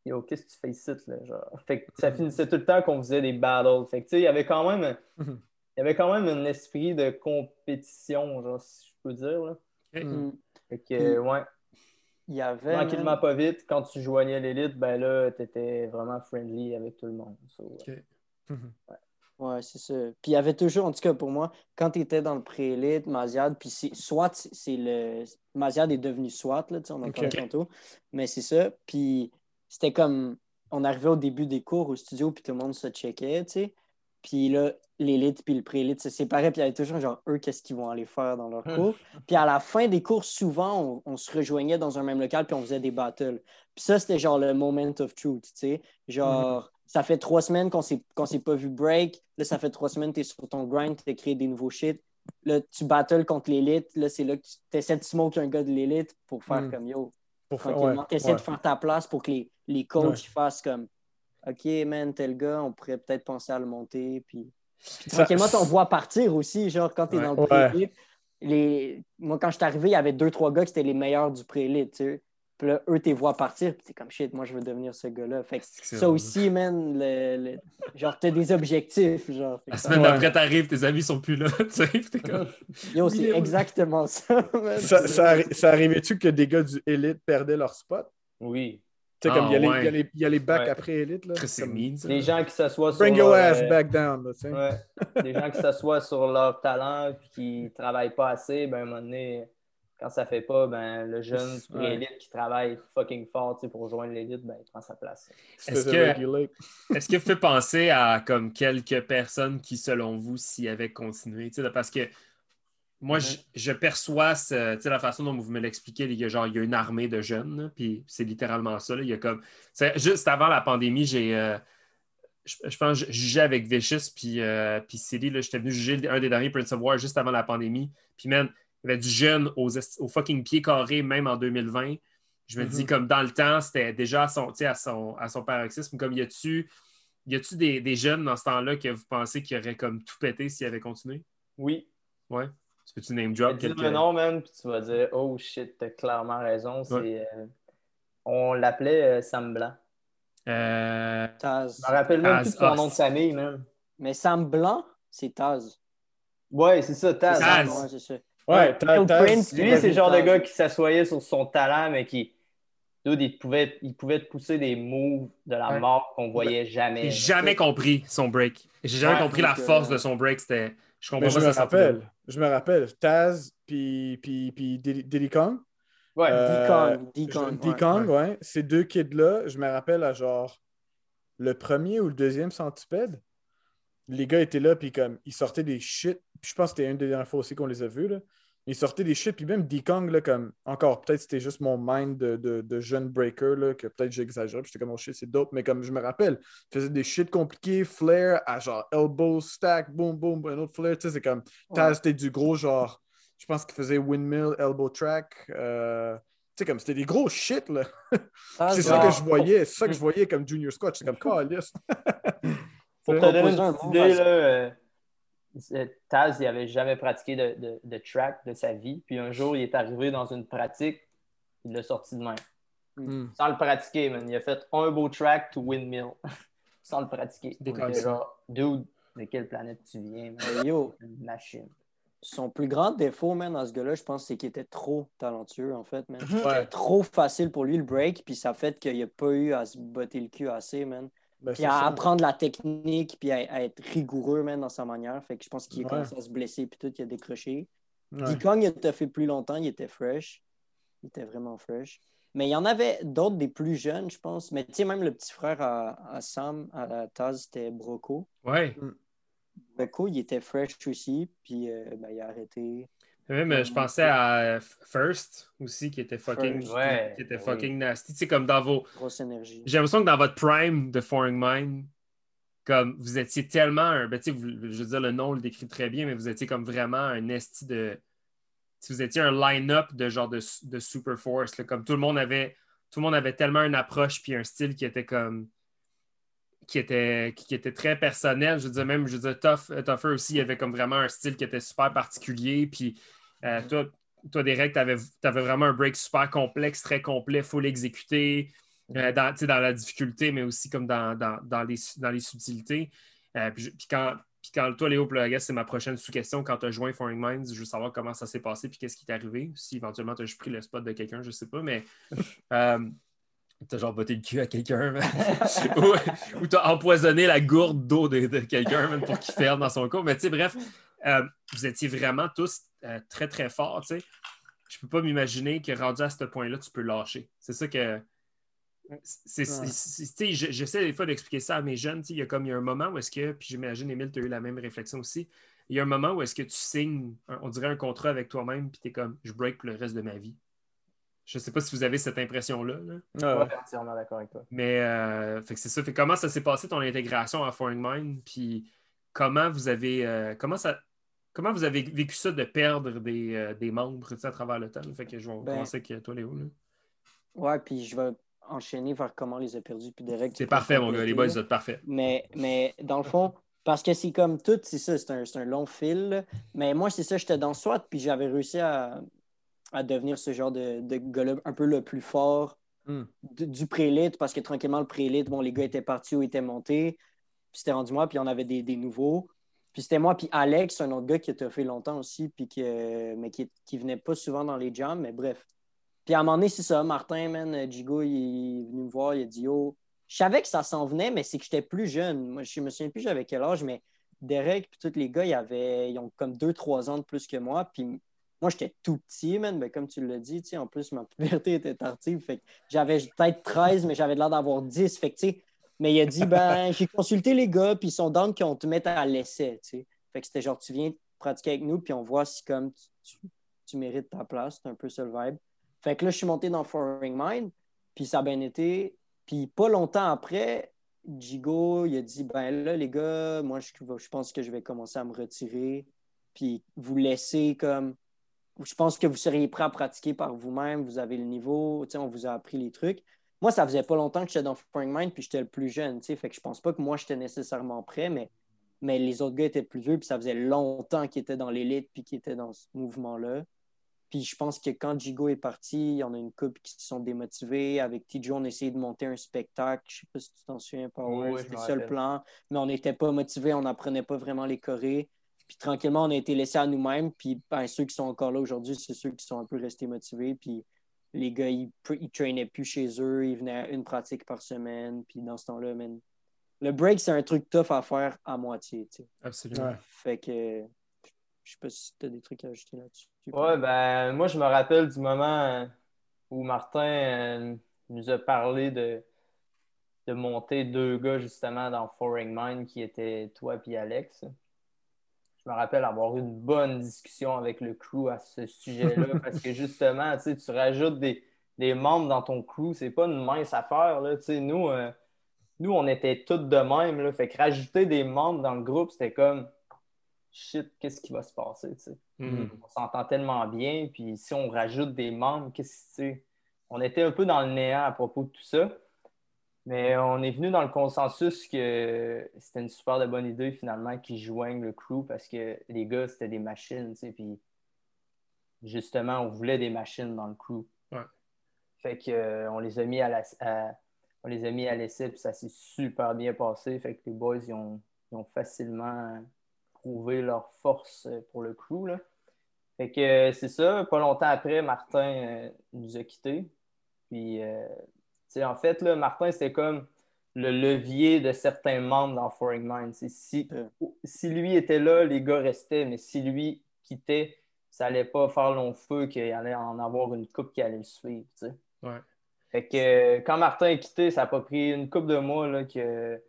Yo, qu'est-ce que tu fais ici, là? Genre. Fait que ça finissait tout le temps qu'on faisait des battles. Fait que, tu sais, il y avait quand même. Il y avait quand même un esprit de compétition, genre, si je peux dire. Là. Hmm. Fait que, ouais. Il y avait. Tranquillement, pas vite, quand tu joignais l'élite, ben là, tu étais vraiment friendly avec tout le monde. ouais. c'est ça. Puis il y avait toujours, en tout cas pour moi, quand tu étais dans le pré-élite, Maziad, puis soit c'est le. Maziad est devenu SWAT, là, on en parle tantôt. Mais c'est ça. Puis c'était comme. On arrivait au début des cours au studio, puis tout le monde se checkait, tu sais. Puis là, l'élite puis le pré-élite se séparaient, puis il y avait toujours genre eux, qu'est-ce qu'ils vont aller faire dans leur cours. puis à la fin des cours, souvent, on, se rejoignait dans un même local, puis on faisait des battles. Puis ça, c'était genre le moment of truth, tu sais. Genre, mm-hmm. ça fait trois semaines qu'on ne s'est pas vu break. Là, ça fait trois semaines que tu es sur ton grind, tu as créé des nouveaux shit. Là, tu battles contre l'élite. Là, c'est là que tu essaies de smoke un gars de l'élite pour faire mm. comme yo. Pour tu essaies de faire ta place pour que les, les coachs fassent comme OK, man, tel gars, on pourrait peut-être penser à le monter. Puis tranquillement, on voit partir aussi, genre quand tu es dans le pré Les... Moi, quand je suis arrivé, il y avait deux, trois gars qui étaient les meilleurs du pré-élite. Tu sais. Puis là, eux, tu vois partir, puis t'es comme shit, moi, je veux devenir ce gars-là. Fait que ça aussi, man, le, genre, t'as des objectifs. Genre, La semaine d'après, t'arrives, tes amis sont plus là, tu sais, t'es comme. Yo, c'est exactement ça, man. Ça, ça, ça arrivait-tu que des gars du élite perdaient leur spot? Oui. Sais, comme il y, a ah, les, il y a les bacs après élite. Là, les gens qui s'assoient sur. Bring your ass euh, back down. Là, ouais. les gens qui s'assoient sur leur talent et qui ne travaillent pas assez, ben, à un moment donné, quand ça fait pas, ben, le jeune du élite qui travaille fucking fort pour rejoindre l'élite, ben, il prend sa place. Est-ce que- que vous faites penser à comme quelques personnes qui, selon vous, s'y avaient continué? Tu sais, Parce que moi, je, je perçois ce- la façon dont vous me l'expliquez, il y a genre il y a une armée de jeunes, puis c'est littéralement ça. là. Il y a comme. Juste avant la pandémie, j'ai. euh, je, je pense que je jugeais avec Vicious puis, euh, puis J'étais venu juger un des derniers Prince of War juste avant la pandémie. Puis, man, il y avait du jeune aux, au fucking pied carré, même en 2020. Je me dis, comme dans le temps, c'était déjà à son, à son, à son paroxysme. Comme y a-tu y a-tu des, des jeunes dans ce temps-là que vous pensez qu'ils auraient comme tout pété s'ils avaient continué? Oui. Ouais. Tu peux-tu name drop le nom, man, puis tu vas dire, oh shit, t'as clairement raison. C'est, euh, on l'appelait euh, Sam Blanc. Euh, Taz. Je me rappelle même Taz, plus de son nom de famille, man. Mais Sam Blanc, c'est Taz. Ouais, c'est ça, Taz. Taz. Ouais, c'est ça. Prince, Lui, c'est le genre de gars qui s'assoyait sur son talent, mais qui. Dude, il pouvait, il pouvait te pousser des moves de la Ouais. mort qu'on voyait jamais. J'ai jamais compris son break. J'ai jamais Ouais, compris la force de son break. C'était... Je comprends Mais je me rappelle. Je me rappelle. Taz puis, puis, puis Diddy Kong. Ouais. Euh, D-Kong, D-Kong, je- ouais. D-Kong, ouais. Ces deux kids-là, je me rappelle à genre le premier ou le deuxième centipède. Les gars étaient là, puis comme ils sortaient des shit. Puis je pense que c'était une des dernières fois aussi qu'on les a vus. Là. Ils sortaient des shit, puis même D-Kong, là, comme encore, peut-être c'était juste mon mind de, de, de jeune breaker, là, que peut-être j'exagère, puis j'étais comme oh shit, c'est dope, mais comme je me rappelle, ils faisaient des shit compliqués, flare à genre elbow, stack, boom, boom, un autre flare, tu sais, c'est comme Taz, c'était du gros genre, je pense qu'il faisait windmill, elbow track, euh, tu sais, comme c'était des gros shit, là. Taz, C'est ça que je voyais, c'est ça que je voyais comme Junior Scott, j'étais comme, calice. Pour te Ouais. donner une idée, là, euh, c'est- Taz, il n'avait jamais pratiqué de, de- de track de sa vie. Puis un jour, il est arrivé dans une pratique, il l'a sorti de même. Hmm. Sans le pratiquer, man. Il a fait un beau track to windmill. Sans le pratiquer. Genre, dude, de quelle planète tu viens, man? euh, Yo, Une machine. son plus grand défaut, man, dans ce gars-là, je pense, c'est qu'il était trop talentueux, en fait, man. Ouais. Trop facile pour lui, le break, puis ça fait qu'il n'a pas eu à se botter le cul assez, man. Ben, Puis à ça. apprendre la technique, puis à, à être rigoureux, man, dans sa manière. Fait que je pense qu'il a Ouais. commencé à se blesser, puis tout, il a décroché. Ouais. D-Kong, il a fait plus longtemps, il était fresh. Il était vraiment fresh. Mais il y en avait d'autres des plus jeunes, je pense. Mais tu sais, même le petit frère à, à Sam, à la Taz, c'était Broco. Ouais. Broco, il était fresh aussi, puis euh, ben, il a arrêté. Même, euh, je pensais à First aussi, qui était fucking, First, ouais. qui était Oui. fucking nasty. Tu sais, comme dans vos... Grosse énergie. J'ai l'impression que dans votre prime de Foreign Mind, comme vous étiez tellement un. Ben, tu sais, vous- je veux dire, le nom le décrit très bien, mais vous étiez comme vraiment un esti de. Si vous étiez un line-up de genre de, de Super Force, là, comme tout le monde avait. Tout le monde avait tellement une approche puis un style qui était comme. Qui était, qui, était très personnel. Je veux dire, même, je veux dire, Tough, euh, Tougher aussi, il avait comme vraiment un style qui était super particulier. Puis euh, toi, toi, Derek, tu avais, vraiment un break super complexe, très complet, faut l'exécuter. Euh, dans, dans la difficulté, mais aussi comme dans, dans, dans les, les subtilités. Puis, quand, puis quand toi, Léo, c'est ma prochaine sous-question. Quand tu as joint Foreign Minds, je veux savoir comment ça s'est passé puis qu'est-ce qui t'est arrivé. Si éventuellement tu as pris le spot de quelqu'un, je sais pas, mais t'as genre botté le cul à quelqu'un ou, ou t'as empoisonné la gourde d'eau de, de quelqu'un pour qu'il ferme dans son cours. Mais tu sais, bref, euh, vous étiez vraiment tous euh, très, très forts, tu sais. Je peux pas m'imaginer que rendu à ce point-là, tu peux lâcher. C'est ça que. Ouais. J'essaie des fois d'expliquer ça à mes jeunes. tu sais, Il y a comme il y a un moment où est-ce que, puis j'imagine, Émile, tu as eu la même réflexion aussi. Il y a un moment où est-ce que tu signes, on dirait un contrat avec toi-même, puis tu es comme, je break pour le reste de ma vie. Je sais pas si vous avez cette impression-là. là. Ouais, Ouais, entièrement d'accord avec toi. Mais euh, fait que c'est ça. Fait comment ça s'est passé ton intégration à Foreign Mind? Puis comment vous avez euh, comment ça comment vous avez vécu ça de perdre des, euh, des membres à travers le temps? là? Fait que je vais Ben, commencer avec toi, Léo. là. Ouais, puis je vais enchaîner vers comment on les a perdus, puis Derek. C'est parfait, mon gars. Les boys, vous êtes parfaits. Mais, mais dans le fond, parce que c'est comme tout, c'est ça, c'est un, c'est un long fil. là. Mais moi, c'est ça, j'étais dans SWAT, puis j'avais réussi à, à devenir ce genre de, de gars-là un peu le plus fort Hmm. du, du prélite, parce que tranquillement, le prélite, bon, les gars étaient partis ou étaient montés, puis c'était rendu moi, puis on avait des, des nouveaux. Puis c'était moi, puis Alex, un autre gars qui a fait longtemps aussi, puis que, mais qui, qui venait pas souvent dans les jams, mais bref. Puis à un moment donné, c'est ça, Martin, man, Jigo, il est venu me voir, il a dit Yo, je savais que ça s'en venait, mais c'est que j'étais plus jeune. Moi, je me souviens plus j'avais quel âge, mais Derek puis tous les gars, ils, avaient, ils ont comme 2-3 ans de plus que moi. Puis moi, j'étais tout petit, man, mais comme tu l'as dit, en plus, ma puberté était tardive. Fait que j'avais peut-être 13, mais j'avais l'air d'avoir 10. Fait que, mais il a dit, ben, j'ai consulté les gars, puis ils sont down qu'on te mette à l'essai. Fait que c'était genre, tu viens pratiquer avec nous, puis on voit si comme tu, mérites ta place. C'est un peu ça le vibe. Fait que là, je suis monté dans Foreign Mind, puis ça a bien été. Puis pas longtemps après, Jigo, il a dit, ben là, les gars, moi, je, je pense que je vais commencer à me retirer, puis vous laisser comme je pense que vous seriez prêt à pratiquer par vous-même, vous avez le niveau, on vous a appris les trucs. Moi, ça faisait pas longtemps que j'étais dans Foreign Mind, puis j'étais le plus jeune, fait que je pense pas que moi, j'étais nécessairement prêt, mais, mais les autres gars étaient plus vieux, puis ça faisait longtemps qu'ils étaient dans l'élite, puis qu'ils étaient dans ce mouvement-là. Puis je pense que quand Jigo est parti, il y en a une couple qui se sont démotivés. Avec TJ, on essayait de monter un spectacle. Je sais pas si tu t'en souviens, pas. C'était ça le plan. Mais on n'était pas motivés, on n'apprenait pas vraiment les chorés. Puis tranquillement, on a été laissés à nous-mêmes. Puis ben, ceux qui sont encore là aujourd'hui, c'est ceux qui sont un peu restés motivés. Puis les gars, ils ne traînaient plus chez eux. Ils venaient à une pratique par semaine. Puis dans ce temps-là, le break, c'est un truc tough à faire à moitié. Absolument. Fait que je sais pas si tu as des trucs à ajouter là-dessus. Ouais, ben moi, je me rappelle du moment où Martin euh, nous a parlé de, de monter deux gars justement dans Foreign Mind qui étaient toi et Alex je me rappelle avoir eu une bonne discussion avec le crew à ce sujet-là parce que justement, tu rajoutes des, membres dans ton crew, c'est pas une mince affaire. Là, nous, euh, nous, on était tous de même. Là, fait que rajouter des membres dans le groupe, c'était comme shit, qu'est-ce qui va se passer? Mm-hmm. On s'entend tellement bien, puis si on rajoute des membres, qu'est-ce que On était un peu dans le néant à propos de tout ça. Mais on est venu dans le consensus que c'était une super de bonne idée finalement qu'ils joignent le crew parce que les gars, c'était des machines, tu sais, puis justement, on voulait des machines dans le crew. Fait qu'on euh, on les a mis à la, on les a mis à l'essai, puis ça s'est super bien passé. Fait que les boys, ils ont, facilement prouvé leur force pour le crew, là. Fait que euh, c'est ça, pas longtemps après, Martin euh, nous a quittés. Puis en fait, là, Martin, c'était comme le levier de certains membres dans Foreign Mind. Si, si lui était là, les gars restaient, mais si lui quittait, ça n'allait pas faire long feu qu'il allait en avoir une coupe qui allait le suivre. Fait que quand Martin a quitté, ça n'a pas pris une coupe de mois là, que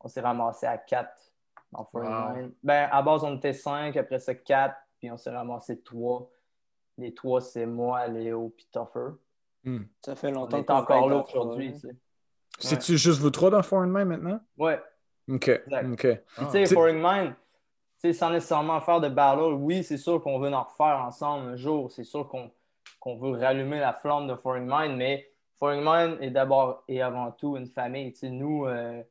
on s'est ramassé à quatre dans Foreign Mind. Ben, à base, on était cinq, après ça, quatre, puis on s'est ramassé trois. Les trois, c'est moi, Léo, puis Toffer. Hmm. Ça fait longtemps qu'on est encore là aujourd'hui. C'est-tu juste vous trois dans Foreign Mind maintenant? Ouais. OK. Tu sais, Foreign Mind, sans nécessairement faire de battle, oui, c'est sûr qu'on veut en refaire ensemble un jour. C'est sûr qu'on veut rallumer la flamme de Foreign Mind, mais Foreign Mind est d'abord et avant tout une famille. nous, euh,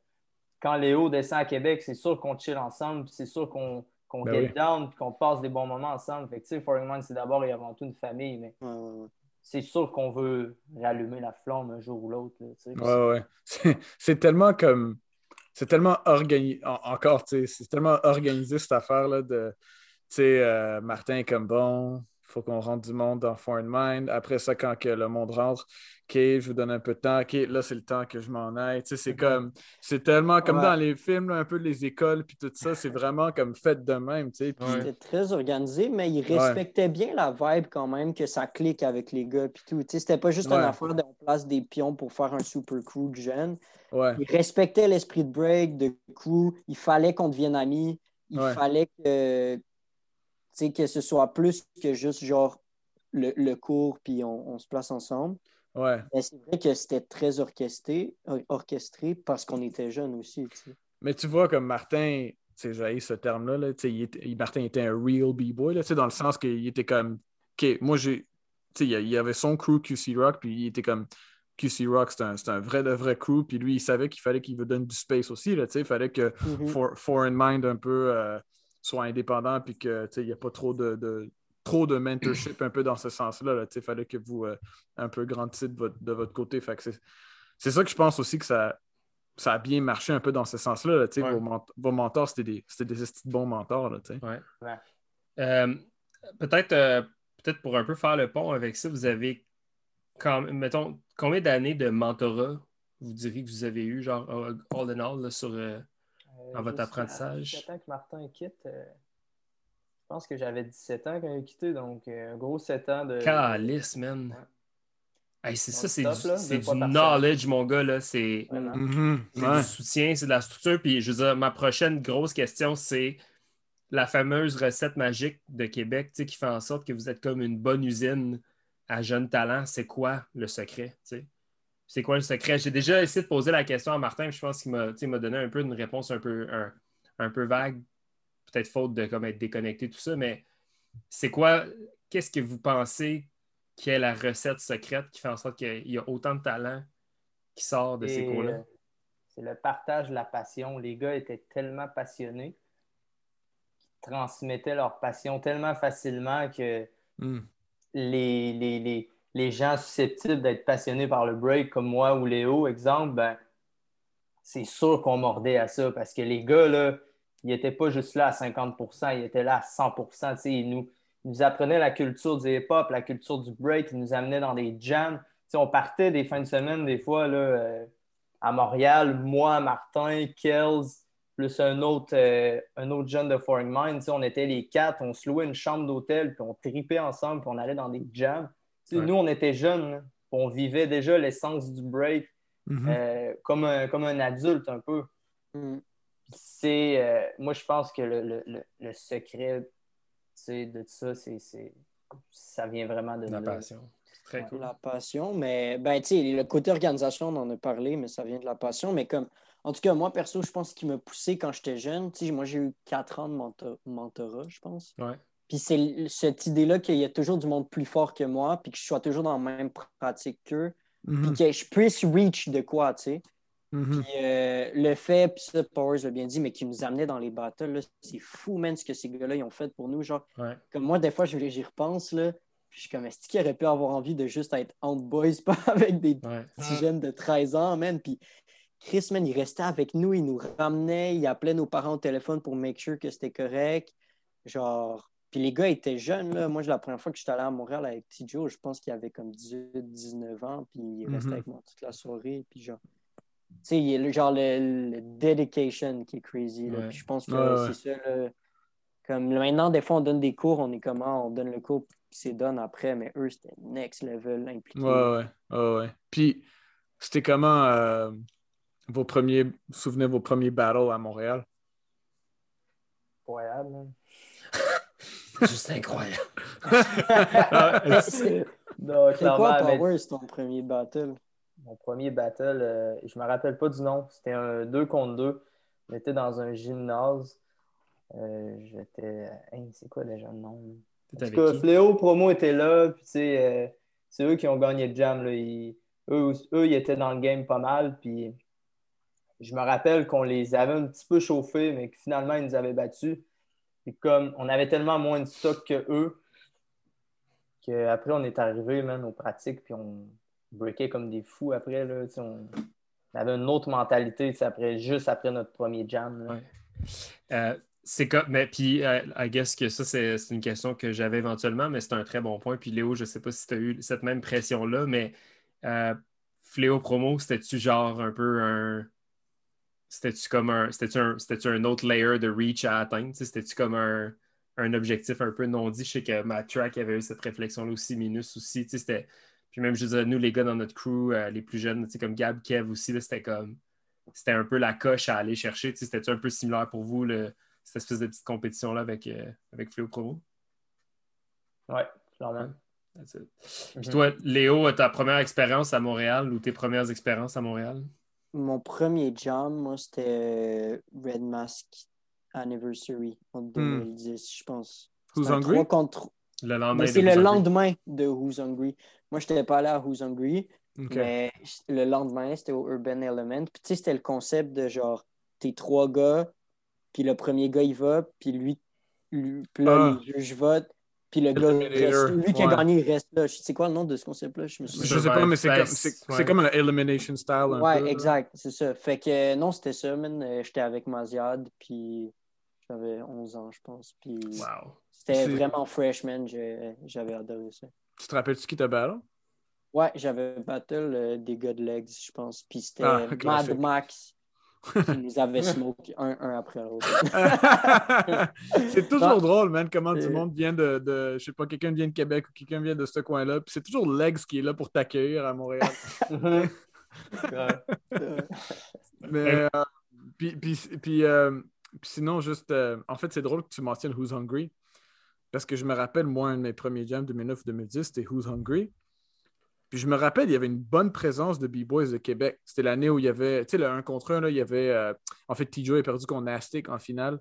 quand Léo descend à Québec, c'est sûr qu'on chill ensemble, c'est sûr qu'on ben get down, qu'on passe des bons moments ensemble. Fait que, Foreign Mind, c'est d'abord et avant tout une famille. Mais c'est sûr qu'on veut rallumer la flamme un jour ou l'autre. Ouais, ouais. C'est tellement comme. C'est tellement organisé. Encore, c'est tellement organisé cette affaire-là de. Tu sais, euh, Martin est comme bon, faut qu'on rentre du monde dans Foreign Mind. Après ça, quand que le monde rentre, OK, je vous donne un peu de temps. OK, là, c'est le temps que je m'en aille. Tu sais, c'est comme, c'est tellement comme dans les films, un peu les écoles, puis tout ça, c'est vraiment comme fait de même. Tu sais, C'était très organisé, mais il respectait bien la vibe quand même, que ça clique avec les gars, puis tout. Tu sais, c'était pas juste une affaire de place des pions pour faire un super crew de jeunes. Il respectait l'esprit de break, de crew. Il fallait qu'on devienne amis. Il fallait que, que ce soit plus que juste genre le, cours, puis on se place ensemble. Ouais. c'est vrai que c'était très orchestré, orchestré parce qu'on était jeunes aussi. Mais tu vois, comme Martin, j'ai ce terme-là, Martin était un real B-boy, dans le sens qu'il était comme, OK, moi, j'ai, il y avait son crew QC Rock, puis il était comme, QC Rock, c'est un, vrai de vrai crew, puis lui, il savait qu'il fallait qu'il vous donne du space aussi, là, il fallait que mm-hmm. Foreign Mind un peu euh, soit indépendant, puis qu'il n'y a pas trop de trop de mentorship un peu dans ce sens-là. Il fallait que vous euh, un peu grandissiez de votre, de votre côté. c'est ça que je pense aussi que ça, ça a bien marché un peu dans ce sens-là. Vos, mentors, c'était des, des bons mentors. Là, euh, peut-être, euh, peut-être pour un peu faire le pont avec ça, vous avez quand, mettons, combien d'années de mentorat vous diriez que vous avez eu, genre all in all, sur, dans votre apprentissage? J'attends que Martin quitte. Je pense que j'avais 17 ans quand il a quitté, donc euh, un gros 7 ans de. Calice, man. Hey, c'est ça, c'est du, knowledge, mon gars. là. C'est. Mhm. c'est Ouais. du soutien, c'est de la structure. Puis, je veux dire, ma prochaine grosse question, c'est la fameuse recette magique de Québec tu sais, qui fait en sorte que vous êtes comme une bonne usine à jeunes talents. C'est quoi le secret? tu sais? C'est quoi le secret? J'ai déjà essayé de poser la question à Martin, puis je pense qu'il m'a tu sais, il m'a donné un peu une réponse un peu, un, un peu vague, peut-être faute de comme être déconnecté, tout ça, mais c'est quoi, qu'est-ce que vous pensez qui est la recette secrète qui fait en sorte qu'il y a autant de talent qui sort de ces cours-là? euh, C'est le partage de la passion. Les gars étaient tellement passionnés qu'ils transmettaient leur passion tellement facilement que les, les, les, les gens susceptibles d'être passionnés par le break, comme moi ou Léo, exemple, ben, c'est sûr qu'on mordait à ça parce que les gars, là, ils n'étaient pas juste là à 50% ils étaient là à 100 tu sais, ils, nous, ils nous apprenaient la culture du hip-hop, la culture du break, ils nous amenaient dans des jams. Tu sais, on partait des fins de semaine, des fois, euh, à Montréal, moi, Martin, Kells, plus un autre, euh, un autre jeune de Foreign Mind. On était les quatre, on se louait une chambre d'hôtel, puis on tripait ensemble, puis on allait dans des jams. Ouais. Nous, on était jeunes, on vivait déjà l'essence du break Mhm. euh, comme, un, comme un adulte un peu. Mm. C'est, euh, moi, je pense que le, le- le- le secret de ça, c'est, c'est- ça vient vraiment de La là. passion. C'est très Ouais. cool. La passion, mais ben, tu sais, le côté organisation, on en a parlé, mais ça vient de la passion. Mais comme, en tout cas, moi, perso, je pense qu'il m'a poussé quand j'étais jeune. Tu sais, moi, j'ai eu quatre ans de mento- mentorat, je pense. Ouais. Puis c'est cette idée-là qu'il y a toujours du monde plus fort que moi, puis que je sois toujours dans la même pratique qu'eux, puis Mhm. que je puisse reach de quoi, tu sais. Mhm. Puis euh, le fait, puis ça, Powers l'a bien dit, mais qui nous amenait dans les battles, là, c'est fou, man, ce que ces gars-là ils ont fait pour nous. Genre, Ouais. comme moi, des fois, j'y j'y repense, là, puis je suis comme, est-ce qu'il aurait pu avoir envie de juste être hand boys, pas avec des Ouais. petits jeunes de 13 ans, man? Puis Chris, man, il restait avec nous, il nous ramenait, il appelait nos parents au téléphone pour make sure que c'était correct. Genre, puis les gars étaient jeunes, là. Moi, la première fois que j'étais allé à Montréal avec T. Joe, je pense qu'il avait comme 18, 19 ans, puis il restait Mhm. avec moi toute la soirée. Puis genre, tu sais, il y a le, genre le, le dedication qui est crazy, là. Ouais. Puis je pense que Ouais, ouais. c'est ça, là. Comme maintenant, des fois, on donne des cours, on est comment, on donne le cours, puis c'est donne après, mais eux, c'était next level impliqué. Ouais, ouais, ouais, ouais. Puis, c'était comment euh, vos premiers, vous vous souvenez de vos premiers battles à Montréal? Incroyable. C'est juste incroyable. Mais c'est- Non, C'est quoi, mais Powers, ton premier battle? mon premier battle, euh, je me rappelle pas du nom. C'était un 2 contre 2. On était dans un gymnase. Euh, J'étais. Hey, c'est quoi déjà le nom? En tout cas? Fléau Promo était là, puis euh, c'est eux qui ont gagné le jam. Là. Ils- eux, eux, ils étaient dans le game pas mal, puis je me rappelle qu'on les avait un petit peu chauffés, mais que finalement, ils nous avaient battus. Puis comme on avait tellement moins de stock que eux, qu'après, on est arrivé, man, aux pratiques, puis on breakait comme des fous après, là, on... avait une autre mentalité, après, juste après notre premier jam. Ouais. Euh, c'est comme, mais puis, euh, I guess que ça, c'est c'est une question que j'avais éventuellement, mais c'est un très bon point. Puis, Léo, je ne sais pas si tu as eu cette même pression-là, mais euh, Fléau Promo, c'était-tu genre un peu un. C'était-tu comme un. C'était-tu un, un autre layer de reach à atteindre? C'était-tu comme un, un objectif un peu non dit? Je sais que Matt Track avait eu cette réflexion-là aussi, Minus aussi. C'était- Puis même, je disais, nous, les gars dans notre crew, euh, les plus jeunes, comme Gab, Kev aussi, là, c'était comme c'était un peu la coche à aller chercher. C'était-tu un peu similaire pour vous, le- cette espèce de petite compétition-là avec, euh, avec Fléau Promo? Ouais, clairement. Puis toi, Léo, ta première expérience à Montréal ou tes premières expériences à Montréal? Mon premier jam, moi, c'était Red Mask Anniversary en 2010, je pense. Who's Hungry? contre... Le lendemain. Ben, c'est le Who's Hungry. lendemain de Who's Hungry. Moi, je n'étais pas allé à Who's Hungry, mais le lendemain, c'était au Urban Element. Puis, tu sais, c'était le concept de genre, t'es trois gars, puis le premier gars, il va, puis lui, lui puis là, Ah. les juges votent, puis le gars, reste- lui qui a gagné, il reste là. C'est quoi le nom de ce concept-là? Je me souviens. Je sais pas, mais c'est Ben, comme, ouais. un elimination style. Un Ouais, peu, exact, c'est ça. Fait que euh, non, c'était ça, man. Euh, J'étais avec Maziad, puis j'avais 11 ans, je pense. Puis Wow. c'était vraiment fresh, man. J'ai- J'avais adoré ça. Tu te rappelles-tu qui t'a battle? Ouais, j'avais battle euh, des gars de legs, je pense. Puis c'était Ah, Mad. Max, Ils nous avaient smoke un, un après l'autre. c'est toujours drôle, man, comment du Euh. monde vient de, de je sais pas, quelqu'un vient de Québec ou quelqu'un vient de ce coin-là. Puis c'est toujours Legs qui est là pour t'accueillir à Montréal. Ouais. Mais, euh, puis, puis, puis, euh, puis sinon, juste, euh, en fait, c'est drôle que tu mentionnes Who's Hungry. Parce que je me rappelle, moi, un de mes premiers jams 2009-2010, c'était Who's Hungry. Puis je me rappelle, il y avait une bonne présence de B-Boys de Québec. C'était l'année où il y avait, tu sais, le 1 contre 1, là, il y avait, euh, en fait, TJ a perdu contre Nastic en finale.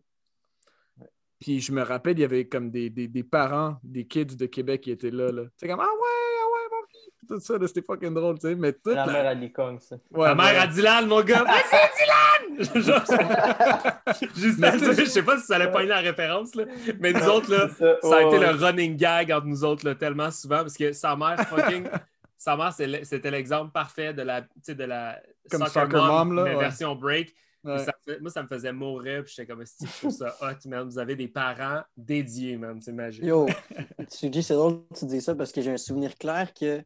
Puis je me rappelle, il y avait comme des, des, des parents, des kids de Québec qui étaient là. là. C'est comme, ah ouais, ah ouais, mon fils. Tout ça, c'était fucking drôle, tu sais. Mais toute La la- mère à Licong, ça. Ouais, La mère ouais. à Dylan, mon gars. Vas-y, Dylan! Genre, Juste à dire, je sais pas si ça allait pas la référence, là, mais nous autres, là, ça a été Ouais, le running gag entre nous autres là, tellement souvent parce que sa mère fucking. Sa mère, c'était l'exemple parfait de la, tu sais, de la Comme Soccer Mom, là, mais ouais. version break. Ouais. Ça moi, ça me faisait mourir. Puis j'étais comme, si je trouve ça hot, man. Vous avez des parents dédiés, man. C'est magique. Yo, Suji, c'est drôle que tu dis ça parce que j'ai un souvenir clair que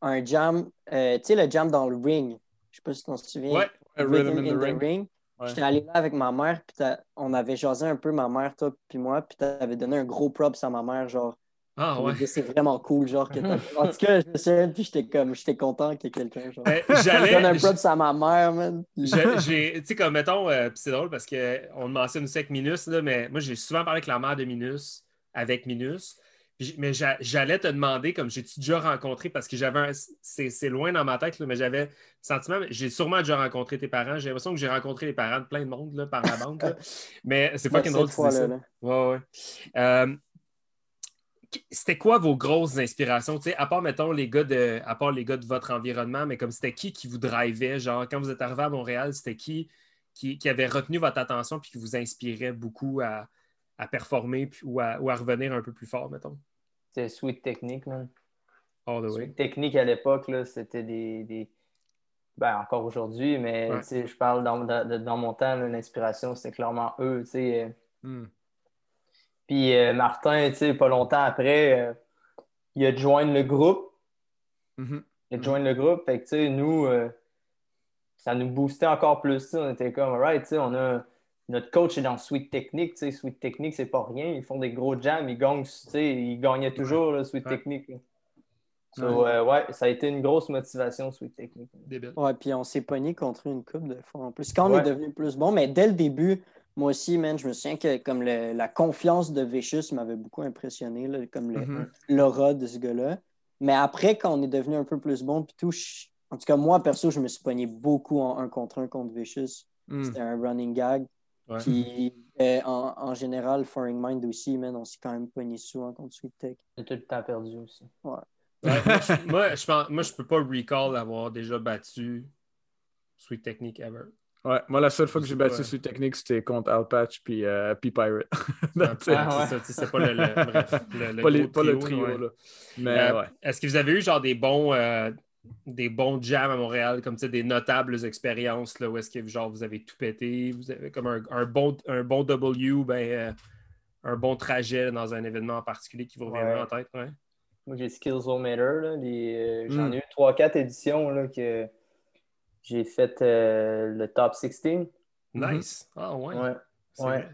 un jam, euh, tu sais, le jam dans le ring, je sais pas si tu t'en souviens. Ouais. Rhythm in the Ring. Ouais. J'étais allé là avec ma mère, puis on avait jasé un peu ma mère, toi, puis moi, puis t'avais donné un gros props à ma mère, genre. Ah ouais. C'est vraiment cool, genre. Que en tout cas, je me souviens, puis j'étais comme, j'étais content qu'il y ait quelqu'un, genre. Ben, Je donne J'allais. un props à ma mère, man. j'ai- Tu sais, comme mettons, euh, c'est drôle parce qu'on mentionne aussi avec Minus, là, mais moi, j'ai souvent parlé avec la mère de Minus, avec Minus. Puis Mais j'a- j'allais te demander, comme j'ai-tu déjà rencontré, parce que j'avais un. C'est loin dans ma tête, là, mais j'avais le sentiment, j'ai sûrement déjà rencontré tes parents. J'ai l'impression que j'ai rencontré les parents de plein de monde là, par la là. Mais c'est fucking drôle tu dises ça. là. Ouais, ouais. Euh, c'était quoi vos grosses inspirations? À part, mettons, les gars de, à part les gars de votre environnement, mais comme c'était qui qui vous drivait? Genre, quand vous êtes arrivé à Montréal, c'était qui, qui qui avait retenu votre attention puis qui vous inspirait beaucoup à, à performer puis- ou, à, ou à revenir un peu plus fort, mettons? C'était Sweet Technique, man. All the way. Sweet Technique à l'époque, c'était des, des- Ben, encore aujourd'hui, mais Ouais. je parle dans, dans, dans mon temps, l'inspiration, c'était clairement eux. tu sais. euh. Puis euh, Martin, tu sais, pas longtemps après, euh, il a joint le groupe. Mhm. Il a Mhm. joint le groupe. Fait que, tu sais, nous, euh, ça nous boostait encore plus. tu sais. On était comme, alright, tu sais, on a. Notre coach est dans Sweet Technique. tu sais. Sweet Technique, c'est pas rien. Ils font des gros jams. Ils gagnent, tu sais, ils gagnaient toujours, là, Sweet Ouais. Technique. là. So, euh, ouais, ça a été une grosse motivation, Sweet Technique. Débile. Ouais, puis on s'est pogné contre une coupe de fois en plus. Quand on Ouais. est devenu plus bon, mais dès le début, moi aussi, man, je me souviens que comme le- la confiance de Vicious m'avait beaucoup impressionné, là, comme Mhm. l'aura de ce gars-là. Mais après, quand on est devenu un peu plus bon, puis tout, je- en tout cas, moi, perso, je me suis pogné beaucoup en un contre un contre Vicious. Hmm. C'était un running gag. Ouais. Puis euh, en, en général, Foreign Mind aussi, man, on s'est quand même pogné souvent contre Sweet Tech. J'ai tout le temps perdu aussi. Ouais, moi, je, moi, je pense, moi, je peux pas recall avoir déjà battu Sweet Technique ever. Ouais, moi, la seule fois que j'ai battu sur Technique, c'était contre Alpatch puis, euh, puis Pirate. Ah, ouais. c'est pas le, le- bref, le- le pas, les- gros pas le trio, ouais. là. Mais Euh, ouais. Est-ce que vous avez eu genre des bons, euh, des bons jams à Montréal, comme tu sais, des notables expériences là, où est-ce que genre vous avez tout pété, vous avez comme un, un bon, un bon W, ben, euh, un bon trajet dans un événement en particulier qui vous reviendra Ouais. en tête, ouais? Moi, j'ai Skillsometer. Là, les, euh, J'en Mm. ai eu 3-4 éditions là, que j'ai fait euh, le top 16. Mhm. Nice. Ah ouais. Ouais. Ouais.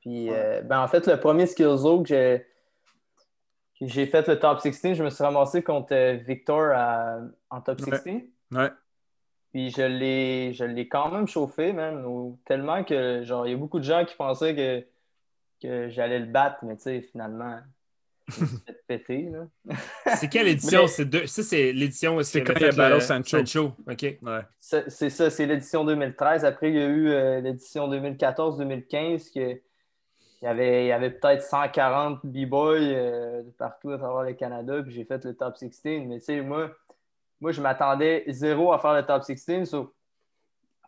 Puis, Ouais. euh, ben, en fait, le premier Skillzo que j'ai, que j'ai fait le top 16, je me suis ramassé contre euh, Victor à- en top Ouais. 16. Ouais. Puis je l'ai, je l'ai quand même chauffé, man. tellement que, genre, il y a beaucoup de gens qui pensaient que, que j'allais le battre, mais tu sais, finalement, C'est quelle édition? Mais- C'est deux- Ça, c'est l'édition C'est quand il y a fait le- Battle Sancho. OK. Ouais. C'est ça, c'est l'édition 2013. Après, il y a eu euh, l'édition 2014-2015 que il y avait, il y avait peut-être 140 b-boys euh, de partout à travers le Canada, puis j'ai fait le top 16. Mais tu sais, moi, moi, je m'attendais zéro à faire le top 16. so,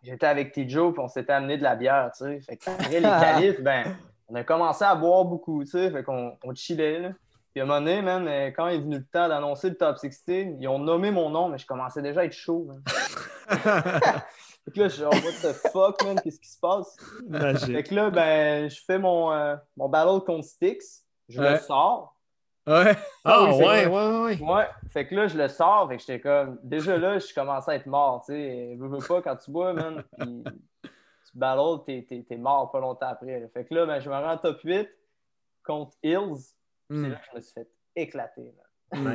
J'étais avec T-Joe, puis on s'était amené de la bière, tu sais. Fait qu'après les qualifs, ben, on a commencé à boire beaucoup, tu sais. Fait qu'on on chillait, là. Puis à un moment donné, man, euh, quand est venu le temps d'annoncer le top 16, ils ont nommé mon nom, mais je commençais déjà à être chaud, man. Fait que là, je suis genre, what the fuck, man, qu'est-ce qui se passe? Fait que là, ben, je fais mon, euh, mon battle contre Styx, je le sors. ouais. Ah oui, c'est ouais, ouais, ouais. Ouais, fait que là, je le sors, fait que j'étais comme, déjà là, je commençais à être mort, tu sais. Veux, veux pas, quand tu bois, man, puis tu battles, t'es, t'es- t'es mort pas longtemps après. là. Fait que là, ben, je me rends en top 8 contre Hills. Mm. C'est là que je me suis fait éclater. là.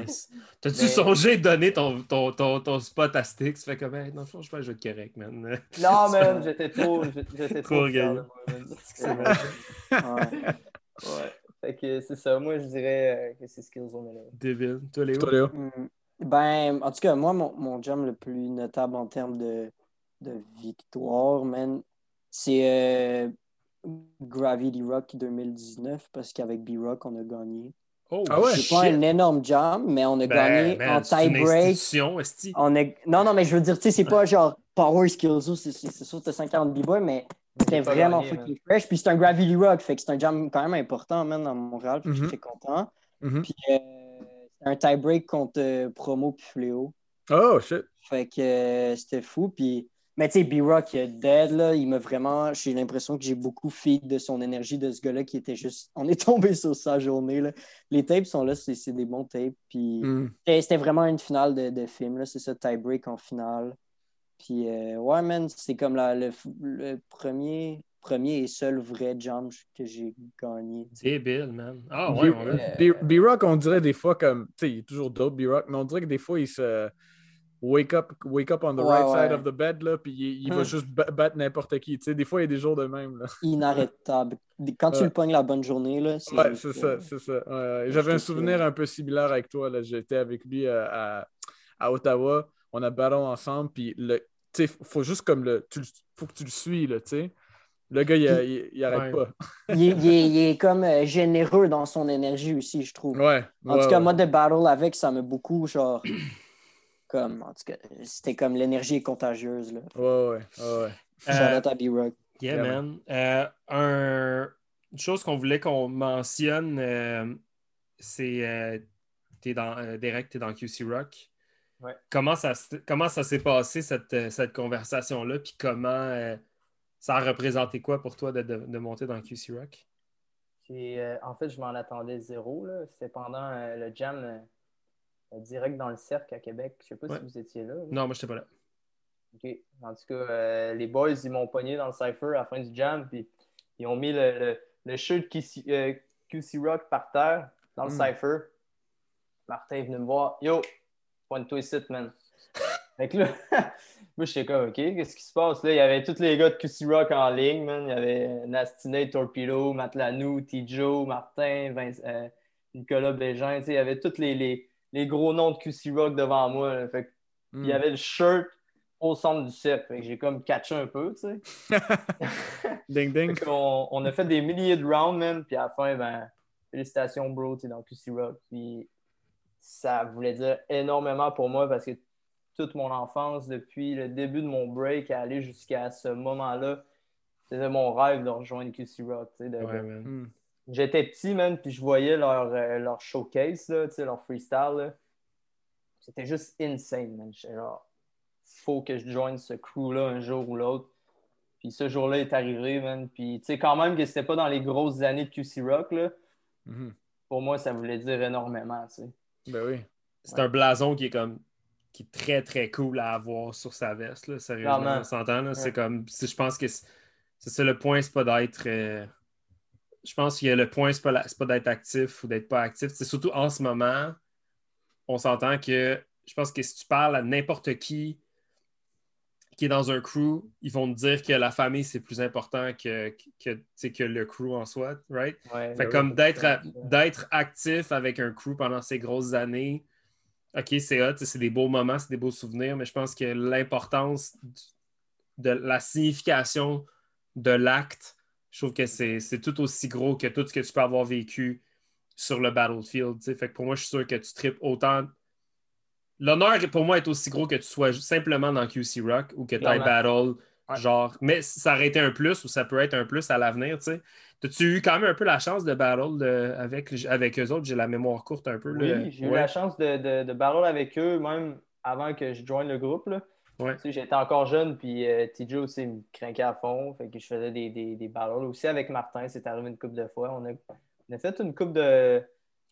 Nice. T'as-tu Mais- songé de donner ton, ton, ton, ton spot à Styx? Fait comme, hey, dans le fond, je pense que je vais être correct, man. Non, man, j'étais trop, j'étais Trop trop fier de moi, man. Ouais. Fait que c'est ça. Moi, je dirais euh, que c'est Skillzone. là. Débile. Toi, Léo? Toi, Léo? Mm. Ben, en tout cas, moi, mon, mon jam le plus notable en termes de, de victoire, man, c'est euh, Gravity Rock 2019, parce qu'avec B-Rock, on a gagné. Oh, Ah ouais? C'est pas un énorme jam, mais on a Ben, gagné man, en c'est une tie-break. On. Non, non, mais je veux dire, tu sais, c'est pas genre Power Skills, c'est sûr que t'as 50 b-boy, mais c'était vraiment gagné, fucking fresh. Puis c'est un Gravity Rock, fait que c'est un jam quand même important, man, dans Montréal. Que je suis très content. Mhm. Puis euh, c'est un tie-break contre euh, Promo puis Fléau. Oh, shit. Fait que euh, c'était fou. Puis... Mais tu sais, B-Rock, il est dead, là. Il m'a vraiment. J'ai l'impression que j'ai beaucoup feed de son énergie de ce gars-là qui était juste. On est tombé sur sa journée, là. Les tapes sont là, c'est c'est des bons tapes. Puis Mm. c'était vraiment une finale de, de film, là. C'est ça, tie-break en finale. Puis euh, ouais, man, c'est comme la- le, le premier, premier et seul vrai jam que j'ai gagné. Débile, man. Ah ouais, B-Rock, on dirait des fois comme. Tu sais, il est toujours dope, B-Rock, mais on dirait que des fois, il se. Wake up, wake up on the Ouais, right ouais. side of the bed, là, puis il, il va juste ba- battre n'importe qui. Tu sais, des fois, il y a des jours de même, là. Inarrêtable. Quand tu Ouais. le pognes la bonne journée, là, c'est. Ouais, c'est ça, c'est ça. J'avais un souvenir un peu similaire avec toi. là. J'étais avec lui euh, à, à Ottawa. On a battu ensemble. Puis, le, tu sais, faut juste comme le. Tu, faut que tu le suis, là, tu sais. Le gars, il, il, il arrête Ouais. pas. il, est, il est- il est comme euh, généreux dans son énergie aussi, je trouve. Ouais. En ouais, tout cas, ouais. moi, de battle avec, ça m'a beaucoup, genre. Comme, en tout cas, c'était comme l'énergie est contagieuse, là. Ouais, ouais, ouais, ouais. Euh, Shout out à B-Rock. Yeah, Yeah, man. Euh, un- Une chose qu'on voulait qu'on mentionne, euh, c'est euh, t'es dans, euh, Derek, tu es dans QC Rock. Ouais. Comment ça, comment ça s'est passé, cette, euh, cette conversation-là? Puis comment euh, ça a représenté quoi pour toi de, de- de monter dans QC Rock? Euh, en fait, je m'en attendais zéro. là. C'était pendant euh, le jam euh, direct dans le cercle à Québec. Je sais pas Ouais. si vous étiez là. Non, moi, je n'étais pas là. OK. En tout cas, euh, les boys, ils m'ont pogné dans le cypher à la fin du jam, puis ils ont mis le, le, le shirt QC, euh, QC Rock par terre dans le Mm. cypher. Martin est venu me voir. Yo, pointe-toi ici, man. Fait que là, moi, j'étais comme, OK, qu'est-ce qui se passe? Là, il y avait tous les gars de QC Rock en ligne, man. Il y avait Nastinate, Torpedo, Matlanou, T-Joe, Martin, Vince- euh, Nicolas Bégin. tu sais, Il y avait tous les, les, les gros noms de QC Rock devant moi. là. Fait Mm. il y avait le shirt au centre du cercle. Fait que j'ai comme catché un peu, tu sais. Ding, ding. On, a fait des milliers de rounds, man. Puis à la fin, ben, félicitations, bro, tu es dans QC Rock. Puis ça voulait dire énormément pour moi parce que toute mon enfance, depuis le début de mon break à aller jusqu'à ce moment-là, c'était mon rêve de rejoindre QC Rock. tu sais, de- de- Ouais, man. J'étais petit, man, puis je voyais leur, euh, leur showcase, là, tu sais, leur freestyle. C'était juste insane, man. J'étais genre, faut que je joigne ce crew-là un jour ou l'autre. Puis ce jour-là est arrivé, man. Puis tu sais, quand même que c'était pas dans les grosses années de QC Rock, là. Mhm. Pour moi, ça voulait dire énormément, tu sais. Ben oui. C'est un blason qui est comme qui est très très cool à avoir sur sa veste. Là, sérieusement, on s'entend. C'est comme si je pense que c'est c'est ça le point, c'est pas d'être. euh, je pense que le point, c'est pas, la- pas d'être actif ou d'être pas actif. C'est surtout en ce moment, on s'entend que je pense que si tu parles à n'importe qui qui est dans un crew, ils vont te dire que la famille, c'est plus important que, le crew en soi, right? Ouais, Fait ouais, comme d'être d'être actif avec un crew pendant ces grosses années, OK, c'est hot, c'est des beaux moments, c'est des beaux souvenirs, mais je pense que l'importance de la signification de l'acte, je trouve que c'est tout aussi gros que tout ce que tu peux avoir vécu sur le battlefield. tu sais. Fait que pour moi, je suis sûr que tu tripes autant. L'honneur pour moi est aussi gros que tu sois simplement dans QC Rock ou que tu ailles battle. Ouais. Genre, mais ça aurait été un plus ou ça peut être un plus à l'avenir, tu sais. As-tu eu quand même un peu la chance de battle de- avec, avec eux autres? J'ai la mémoire courte un peu. Oui, j'ai eu Ouais. la chance de, de, de battle avec eux, même avant que je joigne le groupe. Là. Ouais. Tu sais, J'étais encore jeune, puis euh, TJ aussi me craquait à fond. Fait que je faisais des, des, des. Aussi avec Martin, c'est arrivé une couple de fois. On a, on a fait une coupe de.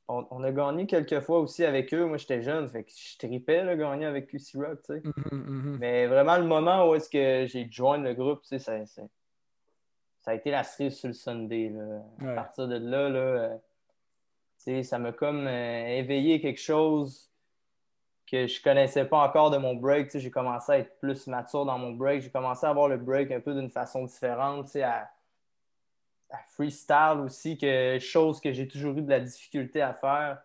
On, on a gagné quelques fois aussi avec eux. Moi, j'étais jeune, fait que je tripais là, gagner avec QC Rock. tu sais. Mhm, mhm. Mais vraiment, le moment où est-ce que j'ai joint le groupe, tu sais, ça- ça- ça a été la cerise sur le Sunday. Là. Ouais. À partir de là, là euh, tu sais, ça m'a comme euh, éveillé quelque chose que je connaissais pas encore de mon break. Tu sais, J'ai commencé à être plus mature dans mon break. J'ai commencé à voir le break un peu d'une façon différente, tu sais, à, à freestyle aussi, que, chose que j'ai toujours eu de la difficulté à faire.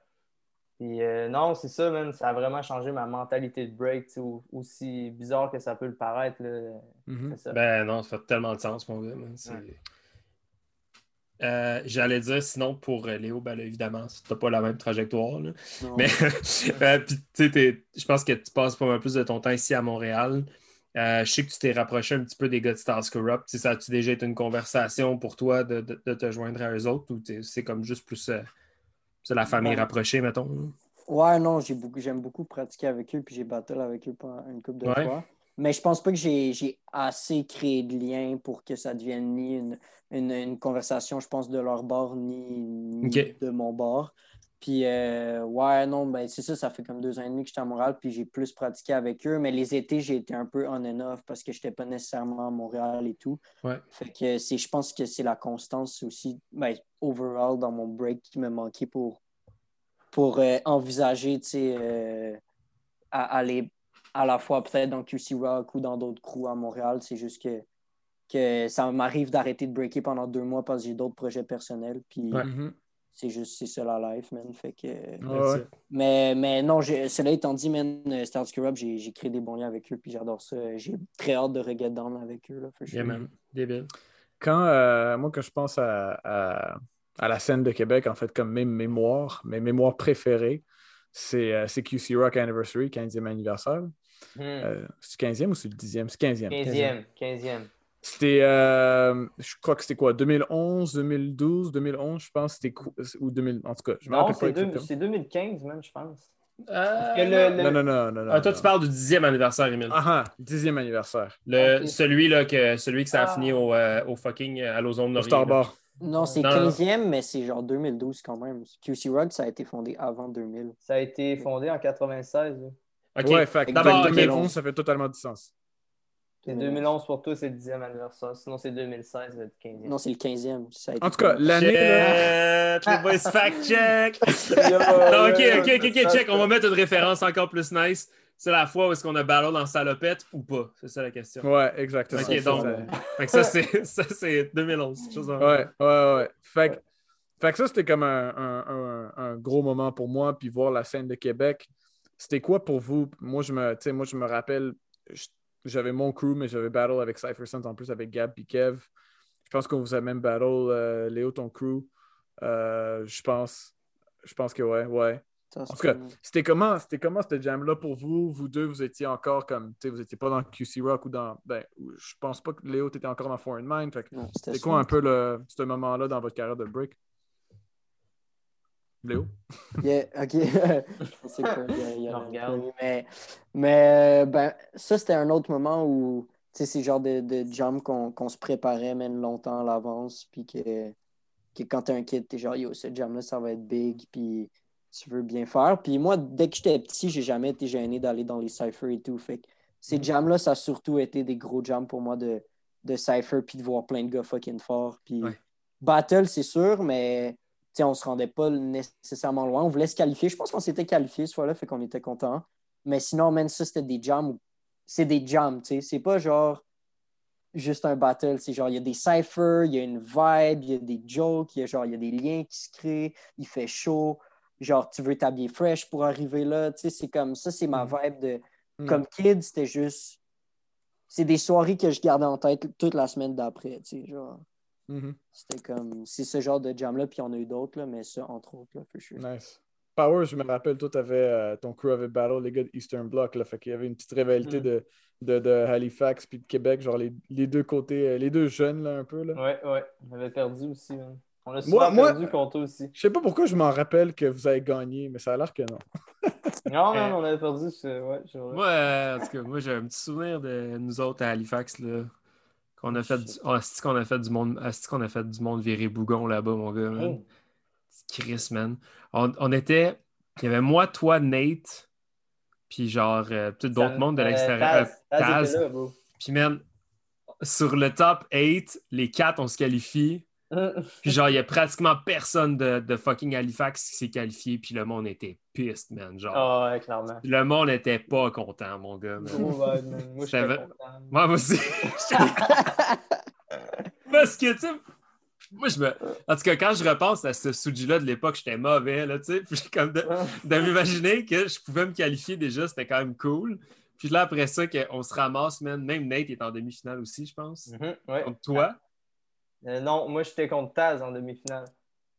Puis euh, non, c'est ça, man. Ça a vraiment changé ma mentalité de break, aussi bizarre que ça peut le paraître. Là. Mhm. Ça. Ben non, ça fait tellement de sens, mon gars. man. C'est- Ouais. Euh, J'allais dire, sinon, pour euh, Léo, ben là, évidemment, tu pas la même trajectoire. là. Mais euh, je pense que tu passes pas mal plus de ton temps ici à Montréal. Euh, je sais que tu t'es rapproché un petit peu des gars de Stars Corrupt. Tu sais, Ça a-tu déjà été une conversation pour toi de, de- de te joindre à eux autres ou c'est comme juste plus c'est la famille Ouais. rapprochée, mettons? là? Ouais, non, j'ai beaucoup, j'aime beaucoup pratiquer avec eux, puis j'ai battle avec eux pendant une couple de Ouais. fois. Mais je pense pas que j'ai assez créé de liens pour que ça devienne ni une, une, une conversation, je pense, de leur bord, ni, de mon bord. Puis, euh, ouais, non, ben, c'est ça, ça fait comme deux ans et demi que j'étais à Montréal, puis j'ai plus pratiqué avec eux. Mais les étés, j'ai été un peu on and off parce que j'étais pas nécessairement à Montréal et tout. Ouais. Fait que c'est, je pense que c'est la constance aussi, ben, overall, dans mon break qui me manquait pour, pour euh, envisager, tu sais, euh, à aller à la fois peut-être dans QC Rock ou dans d'autres crews à Montréal. C'est juste que, que ça m'arrive d'arrêter de breaker pendant deux mois parce que j'ai d'autres projets personnels. Puis Ouais. Mhm. c'est juste, c'est ça la life, man. Fait que... Ouais, ouais. Mais, mais non, cela étant dit, man, euh, Stars Corrupt, j'ai j'ai créé des bons liens avec eux, puis j'adore ça. J'ai très hâte de reget down avec eux. Là, for sure. Yeah, man. Débile. Quand, euh, moi, quand je pense à, à- à la scène de Québec, en fait, comme mes mémoires, mes mémoires préférées, c'est euh, c'est QC Rock Anniversary, 15e anniversaire. Hmm. Euh, c'est 15e ou c'est le 10e? C'est 15e. 15e, 15e. C'était, euh, je crois que c'était quoi, 2011, 2012, 2011, je pense, c'était quoi- ou 2000, en tout cas, je me Non, rappelle pas c'est deux- exactement. c'est 2015, man, je pense. Euh, le- le- Non, non, non, non, non. Ah, toi, non. tu parles du dixième anniversaire, Emile. Ah, ah, 10e anniversaire. Le, Ok. celui, là, que, celui que ça a Ah. fini au, euh, au fucking à l'ozone Au Laurier. Star là. Bar. Non, c'est Non, non. 15e, mais c'est genre 2012 quand même. QC Rock, ça a été fondé avant 2000. Ça a été fondé en 96. là. OK. Ouais, fait que D'abord, fait que ok. 2011, ça fait totalement du sens. C'est 2011 pour toi, c'est le 10e anniversaire. Sinon, c'est 2016, le 15e. Non, c'est le 15e. Ça a été En tout cas, l'année, là, les boys fact-check. Yo, non, ok, ok, ok, check. On va mettre une référence encore plus nice. C'est la fois où est-ce qu'on a battle dans salopette ou pas? C'est ça la question. ouais, exactement. Ok, donc, Fait que ça, c'est, ça, c'est 2011. chose en- Ouais, ouais, ouais. Fait que, fait que ça, c'était comme un, un- un- un gros moment pour moi. Puis voir la scène de Québec, c'était quoi pour vous? Moi, je me, tu sais, moi, je me rappelle, j'avais mon crew, mais j'avais battle avec Cypher Sense en plus avec Gab et Kev. Je pense qu'on vous a même battle, euh, Léo, ton crew. Euh, je pense. Je pense que ouais, ouais. Ça, En tout cas, c'était comment, c'était comment cette jam-là pour vous? Vous deux, vous étiez encore comme, tu sais, vous n'étiez pas dans QC Rock ou dans, ben, je pense pas que Léo, t'étais encore dans Foreign Mind. C'était quoi un peu le, ce moment-là dans votre carrière de break? Léo? Yeah, ok. Je sais pas, il y regarde. peu, Mais, mais ben, ça, c'était un autre moment où, tu sais, c'est le genre de, de jam qu'on qu'on se préparait même longtemps à l'avance, puis que, que quand t'es un kid, t'es genre, yo, ce jam-là, ça va être big, puis tu veux bien faire. Puis moi, dès que j'étais petit, j'ai jamais été gêné d'aller dans les cyphers et tout. Fait que ces Mhm. jams-là, ça a surtout été des gros jams pour moi de, de cypher, puis de voir plein de gars fucking forts. Puis Ouais. battle, c'est sûr, mais on se rendait pas nécessairement loin. On voulait se qualifier. Je pense qu'on s'était qualifié ce fois-là, fait qu'on était content. Mais sinon, même ça, c'était des jams. C'est des jams, tu sais. C'est pas genre juste un battle. C'est genre, il y a des cyphers, il y a une vibe, il y a des jokes, il y a genre, il y a des liens qui se créent, il fait chaud. Genre, tu veux t'habiller fresh pour arriver là. Tu sais, c'est comme ça, c'est ma vibe de. Mm. Comme kid, c'était juste. C'est des soirées que je gardais en tête toute la semaine d'après, tu sais. Genre, Mhm. c'était comme. C'est ce genre de jam-là, puis il y en a eu d'autres, là, mais ça, entre autres, là, for sure. Nice. Power, je me rappelle, toi, t'avais, euh, ton crew avait battle les gars de Eastern Bloc, là, fait qu'il y avait une petite rivalité Mm. de, de, de Halifax puis de Québec, genre les, les deux côtés, euh, les deux jeunes, là, un peu, là. Ouais, ouais. On avait perdu aussi, man. On a Moi- souvent moi- perdu contre eux aussi. Je sais pas pourquoi je m'en rappelle que vous avez gagné, mais ça a l'air que non. Non, non, on avait perdu. c'est- Ouais. Moi, euh, en tout cas, moi, j'ai un petit souvenir de nous autres à Halifax, là. Qu'on a fait du. Oh, c'est qu'on a fait du monde. c'est qu'on a fait du monde virer bougon là-bas, mon gars, man? Oh. Chris, man. On, on était. Il y avait moi, toi, Nate, puis genre, euh, peut-être d'autres mondes de euh, l'extérieur. Euh, Taz. Puis, man, sur le top 8, les quatre, on se qualifie. Puis genre, il y a pratiquement personne de, de fucking Halifax qui s'est qualifié, puis le monde était pissed, man. Genre, Ah ouais, clairement. le monde n'était pas content, mon gars. man. Oh, ouais, man. Moi, je content. Moi aussi. Parce que, tu sais, moi, je me. En tout cas, quand je repense à ce Suji-là de l'époque, j'étais mauvais, là, tu sais. Puis comme de, de m'imaginer que je pouvais me qualifier déjà, c'était quand même cool. Puis là, après ça, qu'on se ramasse, man. Même Nate est en demi-finale aussi, je pense. Mhm, ouais. Contre toi. Euh, non, moi, j'étais contre Taz en demi-finale.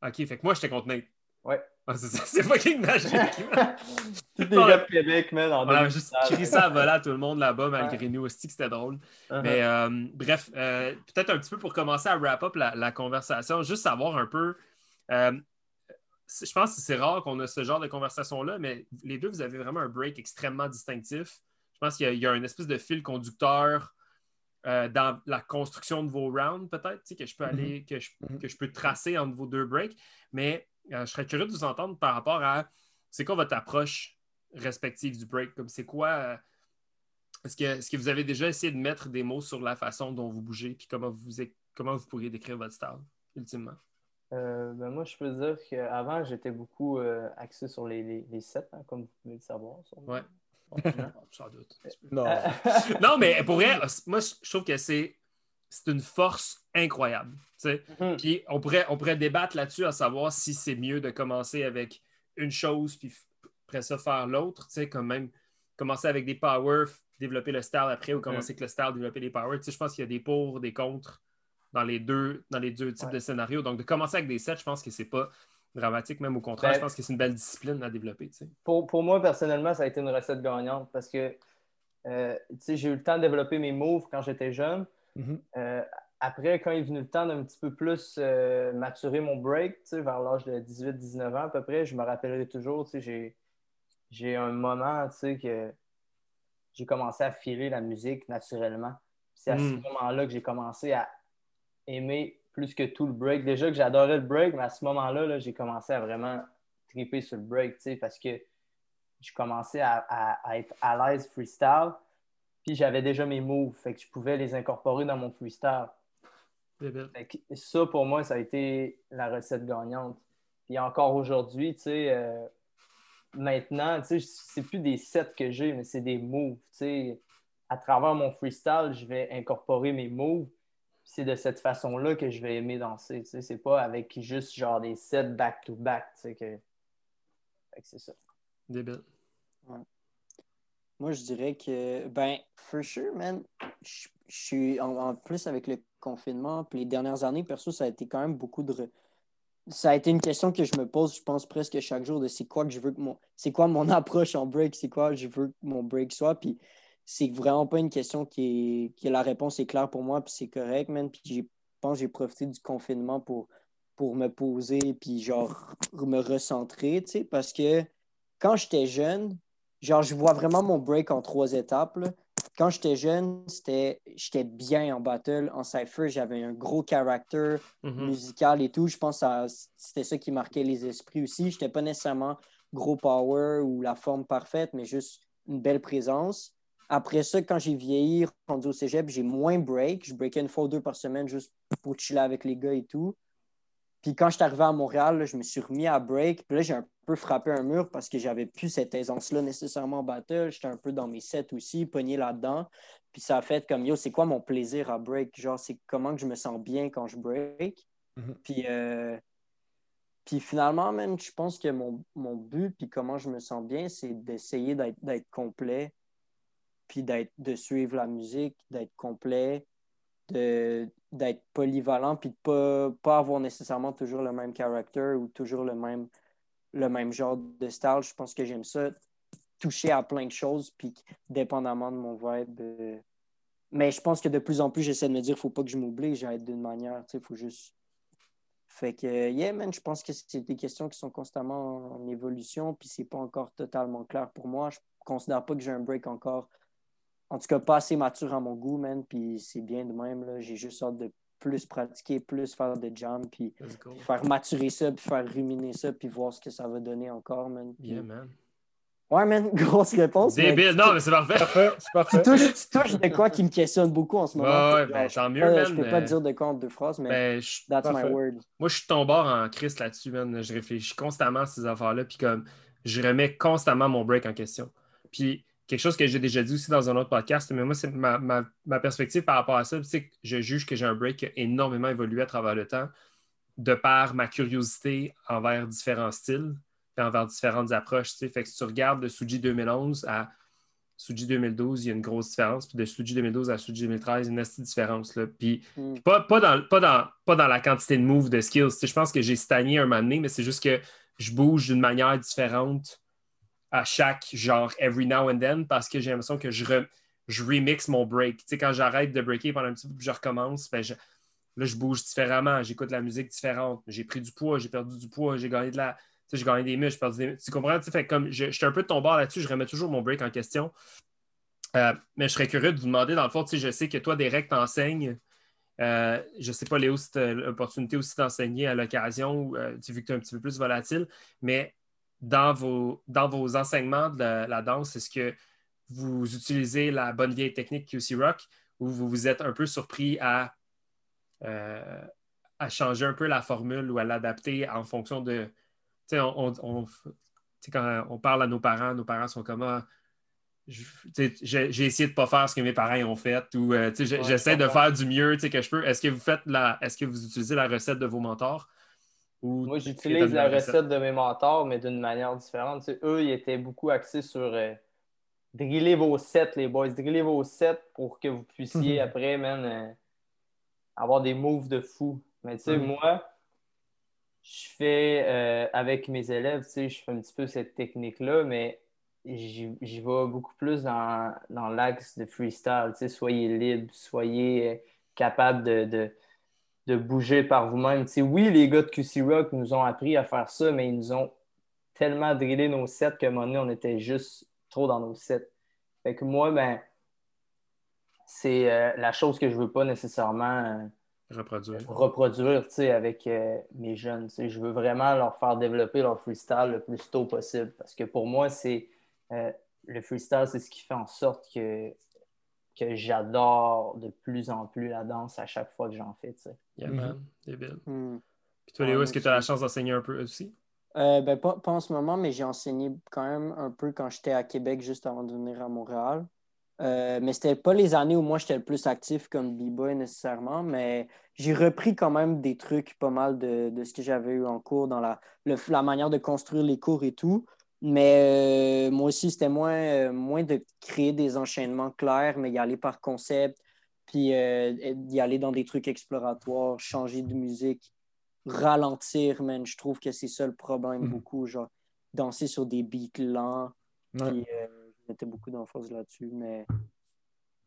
OK, fait que moi, j'étais contre Nate. Ouais. Ah, c'est fucking magique. Gars de Québec, man, en On a juste crié ça à voler à tout le monde là-bas, malgré nous aussi, que c'était drôle. Uh-huh. Mais euh, bref, euh, peut-être un petit peu pour commencer à wrap up la, la conversation, juste savoir un peu. euh, je pense que c'est rare qu'on a ce genre de conversation-là, mais les deux, vous avez vraiment un break extrêmement distinctif. Je pense qu'il y y a une espèce de fil conducteur euh, dans la construction de vos rounds, peut-être, tu sais, que je peux aller, que, je, Mhm. que je peux tracer entre vos deux breaks. Mais euh, je serais curieux de vous entendre par rapport à c'est quoi votre approche respective du break? Comme c'est quoi. euh, est-ce que, est-ce que vous avez déjà essayé de mettre des mots sur la façon dont vous bougez puis comment vous, comment vous pourriez décrire votre style, ultimement? Euh, ben, moi, je peux dire qu'avant, j'étais beaucoup euh, axé sur les, les, les sets, hein, comme vous pouvez le savoir. Ouais. Sans doute. Non. Non, mais pour vrai, moi, je trouve que c'est, c'est une force incroyable. Mhm. Puis on pourrait, on pourrait débattre là-dessus à savoir si c'est mieux de commencer avec une chose puis après ça faire l'autre. Tu sais, comme même commencer avec des power, f- développer le style après ou commencer avec le style, développer les power. Tu sais, je pense qu'il y a des pour, des contre dans les deux, dans les deux types Ouais. de scénarios. Donc de commencer avec des sets, je pense que c'est pas dramatique, même au contraire, Ben- je pense que c'est une belle discipline à développer. tu sais. pour, pour moi, personnellement, ça a été une recette gagnante parce que euh, tu sais, j'ai eu le temps de développer mes moves quand j'étais jeune. Mhm. Euh, après, quand il est venu le temps d'un petit peu plus euh, maturer mon break, vers l'âge de 18-19 ans à peu près, je me rappellerai toujours, tu sais, j'ai, j'ai un moment, tu sais, que j'ai commencé à filer la musique naturellement. C'est à Mm. ce moment-là que j'ai commencé à aimer plus que tout le break. Déjà que j'adorais le break, mais à ce moment-là, là, j'ai commencé à vraiment triper sur le break, tu sais, parce que je commençais à, à- à être à l'aise freestyle, puis j'avais déjà mes moves, fait que je pouvais les incorporer dans mon freestyle. Fait que ça, pour moi, ça a été la recette gagnante. Puis encore aujourd'hui, tu sais, euh, maintenant, tu sais, c'est plus des sets que j'ai, mais c'est des moves. Tu sais, à travers mon freestyle, je vais incorporer mes moves. C'est de cette façon-là que je vais aimer danser. Tu sais, c'est pas avec juste genre des sets back-to-back. Tu sais, que... Fait que c'est ça. Débile. Moi, je dirais que, ben, for sure, man, je je suis en, en plus avec le confinement, puis les dernières années, perso, ça a été quand même beaucoup de. re- Ça a été une question que je me pose, je pense, presque chaque jour de c'est quoi que je veux que mon. C'est quoi mon approche en break, c'est quoi je veux que mon break soit, puis c'est vraiment pas une question qui est. qui la réponse est claire pour moi, puis c'est correct, man. Puis j'ai- je pense que j'ai profité du confinement pour, pour me poser, puis genre me recentrer, tu sais, parce que quand j'étais jeune, genre, je vois vraiment mon break en trois étapes. là. Quand j'étais jeune, c'était, j'étais bien en battle. En cypher, j'avais un gros caractère Mhm. musical et tout. Je pense que c'était ça qui marquait les esprits aussi. Je n'étais pas nécessairement gros power ou la forme parfaite, mais juste une belle présence. Après ça, quand j'ai vieilli, rendu au cégep, j'ai moins break. Je breakais une fois ou deux par semaine juste pour chiller avec les gars et tout. Puis quand je suis arrivé à Montréal, là, je me suis remis à break. Puis là, j'ai un peu frappé un mur parce que j'avais plus cette aisance-là nécessairement en battle. J'étais un peu dans mes sets aussi, pogné là-dedans. Puis ça a fait comme, yo, c'est quoi mon plaisir à break? Genre, c'est comment que je me sens bien quand je break? Mhm. Puis, euh, puis finalement, man, je pense que mon, mon but, puis comment je me sens bien, c'est d'essayer d'être, d'être complet, puis de suivre la musique, d'être complet, d'être polyvalent, puis de pas, pas avoir nécessairement toujours le même caractère ou toujours le même, le même genre de style. Je pense que j'aime ça, toucher à plein de choses, puis dépendamment de mon vibe. euh, Mais je pense que de plus en plus, j'essaie de me dire, faut pas que je m'oblige à être d'une manière, tu sais, faut juste. Fait que, yeah, man, je pense que c'est des questions qui sont constamment en évolution, puis c'est pas encore totalement clair pour moi. Je considère pas que j'ai un break encore, en tout cas pas assez mature à mon goût, man, puis c'est bien de même, là. J'ai juste hâte de plus pratiquer, plus faire de jam, puis faire maturer ça, puis faire ruminer ça, puis voir ce que ça va donner encore, man. Puis Yeah, man. Ouais, man, grosse réponse. mais Débile. Non, mais c'est parfait. Parfait, c'est Tu parfait. touches, tu touches de quoi qui me questionne beaucoup en ce moment. Ouais, ouais, ben, je tant mieux, man, Je peux pas mais- dire de quoi en deux phrases, mais Ben, je- that's my Parfait. word. moi, je suis ton bord en crise là-dessus, man. Je réfléchis constamment à ces affaires-là, puis comme je remets constamment mon break en question. Puis quelque chose que j'ai déjà dit aussi dans un autre podcast, mais moi, c'est ma, ma- ma perspective par rapport à ça, c'est que je juge que j'ai un break qui a énormément évolué à travers le temps, de par ma curiosité envers différents styles, puis envers différentes approches. Fait que si tu regardes de Suji 2011 à Suji 2012, il y a une grosse différence. Puis de Suji 2012 à Suji 2013, il y a une petite différence. Là. Puis Mm. puis pas, pas, dans, pas, dans, pas dans la quantité de moves, de skills. Je pense que j'ai stagné un moment donné, mais c'est juste que je bouge d'une manière différente à chaque genre every now and then parce que j'ai l'impression que je, re- je remix mon break. Tu sais, quand j'arrête de breaker pendant un petit peu je recommence, ben je- là, je bouge différemment, j'écoute la musique différente. J'ai pris du poids, j'ai perdu du poids, j'ai gagné de la. tu sais, j'ai gagné des muscles, perdu des Tu comprends? Tu sais, comme je, je suis un peu de ton bord là-dessus, je remets toujours mon break en question. Euh, mais je serais curieux de vous demander, dans le fond, tu sais, je sais que toi, Derek, t'enseignes. Euh, je ne sais pas, Léo, si tu as l'opportunité aussi d'enseigner à l'occasion, euh, vu que tu es un petit peu plus volatile, mais dans vos, dans vos enseignements de la, la danse, est-ce que vous utilisez la bonne vieille technique QC Rock ou vous vous êtes un peu surpris à, euh, à changer un peu la formule ou à l'adapter en fonction de. Tu sais, on, on- quand on parle à nos parents, nos parents sont comme Ah, j'ai essayé de ne pas faire ce que mes parents ont fait ou euh, Ouais, j'essaie je de faire du mieux que je peux. Est-ce que vous faites la. Est-ce que vous utilisez la recette de vos mentors? Ou Moi, j'utilise la recette de mes mentors, mais d'une manière différente. Tu sais, eux, ils étaient beaucoup axés sur euh, driller vos sets, les boys. Driller vos sets pour que vous puissiez Mhm. après, man, euh, avoir des moves de fou. Mais tu sais, Mhm. moi, je fais euh, avec mes élèves, tu sais, je fais un petit peu cette technique-là, mais j'y vais beaucoup plus dans, dans l'axe de freestyle. Tu sais, soyez libre, soyez euh, capable de, de, de bouger par vous-même. Oui, les gars de QC Rock nous ont appris à faire ça, mais ils nous ont tellement drillé nos sets qu'à un moment donné, on était juste trop dans nos sets. Fait que moi, ben, c'est euh, la chose que je veux pas nécessairement euh, reproduire. avec euh, mes jeunes. Je veux vraiment leur faire développer leur freestyle le plus tôt possible. Parce que pour moi, c'est le freestyle, c'est ce qui fait en sorte que, que j'adore de plus en plus la danse à chaque fois que j'en fais. tu sais. Yeah, man. Débile. Hmm. Puis toi, Léo, est-ce que tu as la chance d'enseigner un peu aussi? Euh, ben, pas, pas en ce moment, mais j'ai enseigné quand même un peu quand j'étais à Québec, juste avant de venir à Montréal. Euh, mais c'était pas les années où moi j'étais le plus actif comme B-boy nécessairement, mais j'ai repris quand même des trucs pas mal de, de ce que j'avais eu en cours dans la, le- la manière de construire les cours et tout. Mais euh, moi aussi, c'était moins, euh, moins de créer des enchaînements clairs, mais y aller par concept, puis euh, y aller dans des trucs exploratoires, changer de musique, ralentir, man. Je trouve que c'est ça le problème Mhm. beaucoup, genre danser sur des beats lents. Ouais. Puis je mettais beaucoup d'emphase là-dessus, mais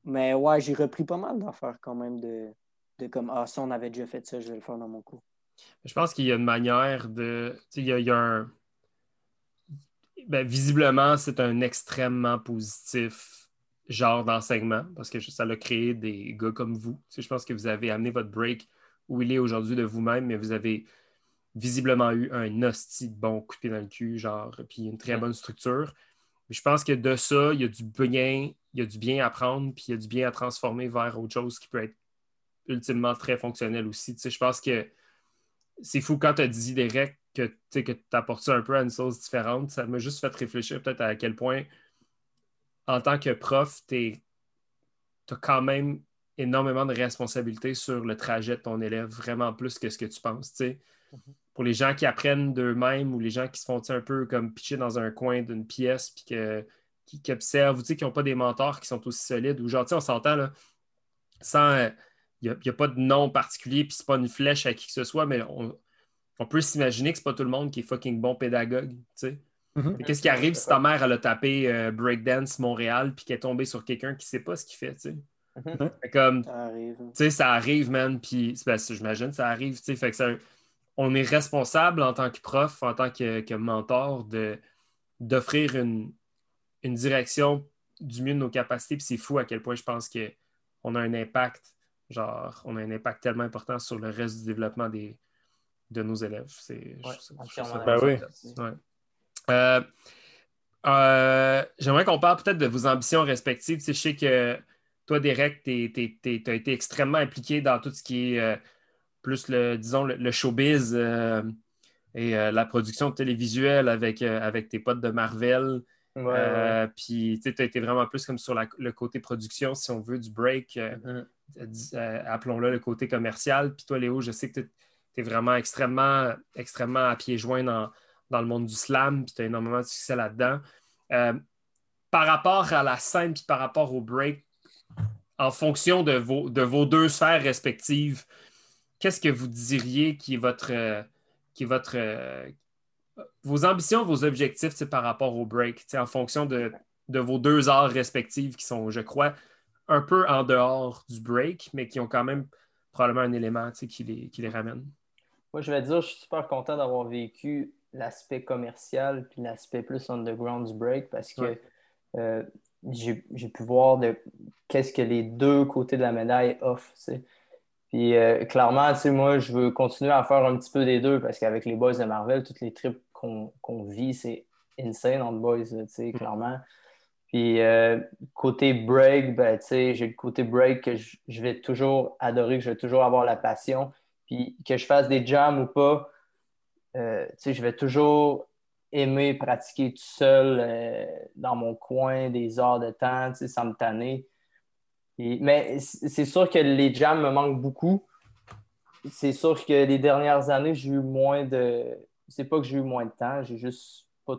mais ouais, j'ai repris pas mal d'affaires quand même de, de comme ah ça on avait déjà fait ça, je vais le faire dans mon cours. Je pense qu'il y a une manière de. Tu sais, il y a, il y a un. Ben, visiblement, c'est un extrêmement positif genre d'enseignement parce que ça a créé des gars comme vous. Tu sais, je pense que vous avez amené votre break où il est aujourd'hui de vous-même, mais vous avez visiblement eu un hostie de bon coup de pied dans le cul, genre, puis une très bonne structure. Mais je pense que de ça, il y a du bien, il y a du bien à prendre, puis il y a du bien à transformer vers autre chose qui peut être ultimement très fonctionnel aussi. Tu sais, je pense que c'est fou quand tu as dit, Derek, que tu apportes ça un peu à une sauce différente. Ça m'a juste fait réfléchir peut-être à quel point, en tant que prof, tu as quand même énormément de responsabilités sur le trajet de ton élève, vraiment plus que ce que tu penses. sais. Pour les gens qui apprennent d'eux-mêmes ou les gens qui se font un peu comme pitcher dans un coin d'une pièce puis que, qui, qui observent, qui n'ont pas des mentors qui sont aussi solides, ou genre, on s'entend là, sans. Il n'y a, pas de nom particulier, puis c'est pas une flèche à qui que ce soit, mais on, on peut s'imaginer que c'est pas tout le monde qui est fucking bon pédagogue, tu sais. Mhm. Mais Qu'est-ce qui arrive si ta mère, elle a tapé euh, Breakdance Montréal puis qu'elle est tombée sur quelqu'un qui sait pas ce qu'il fait, tu sais? Mhm. Fait Comme, Ça arrive. tu sais, ça arrive, man, puis ben, j'imagine ça arrive, tu sais, fait que ça- on est responsable en tant que prof, en tant que, que mentor, de, d'offrir une, une direction du mieux de nos capacités, puis c'est fou à quel point je pense qu'on a un impact, genre, on a un impact tellement important sur le reste du développement des, de nos élèves. C'est, Ouais, Ben. Ouais. Euh, j'aimerais qu'on parle peut-être de vos ambitions respectives. Tu sais, je sais que toi, Derek, tu as été extrêmement impliqué dans tout ce qui est euh, plus le, disons, le, showbiz euh, et la production télévisuelle avec, avec tes potes de Marvel. Puis tu as été vraiment plus comme sur le côté production, si on veut, du break. Mm-hmm. Appelons-le le côté commercial. Puis toi, Léo, je sais que tu es, vraiment extrêmement, extrêmement à pieds joints dans dans le monde du slam, puis tu as énormément de succès là-dedans. Euh, par rapport à la scène, puis par rapport au break, en fonction de vos, de vos deux sphères respectives, qu'est-ce que vous diriez qui est votre. Qui est votre vos ambitions, vos objectifs par rapport au break, en fonction de, vos deux arts respectifs qui sont, je crois, un peu en dehors du break, mais qui ont quand même probablement un élément qui les, qui les ramène. Moi, je vais dire, je suis super content d'avoir vécu l'aspect commercial puis l'aspect plus underground du break parce que euh, j'ai pu voir de qu'est-ce que les deux côtés de la médaille offrent. Puis euh, clairement, moi, je veux continuer à faire un petit peu des deux parce qu'avec les boys de Marvel, toutes les trips qu'on vit, c'est insane entre boys, mm. clairement. Puis euh, côté break, ben, j'ai le côté break que je, je, vais toujours adorer, que je vais toujours avoir la passion. Puis que je fasse des jams ou pas, euh, je vais toujours aimer pratiquer tout seul euh, dans mon coin des heures de temps, sans me tanner. mais c'est sûr que les jams me manquent beaucoup. C'est sûr que les dernières années, j'ai eu moins de. C'est pas que j'ai eu moins de temps, j'ai juste pas.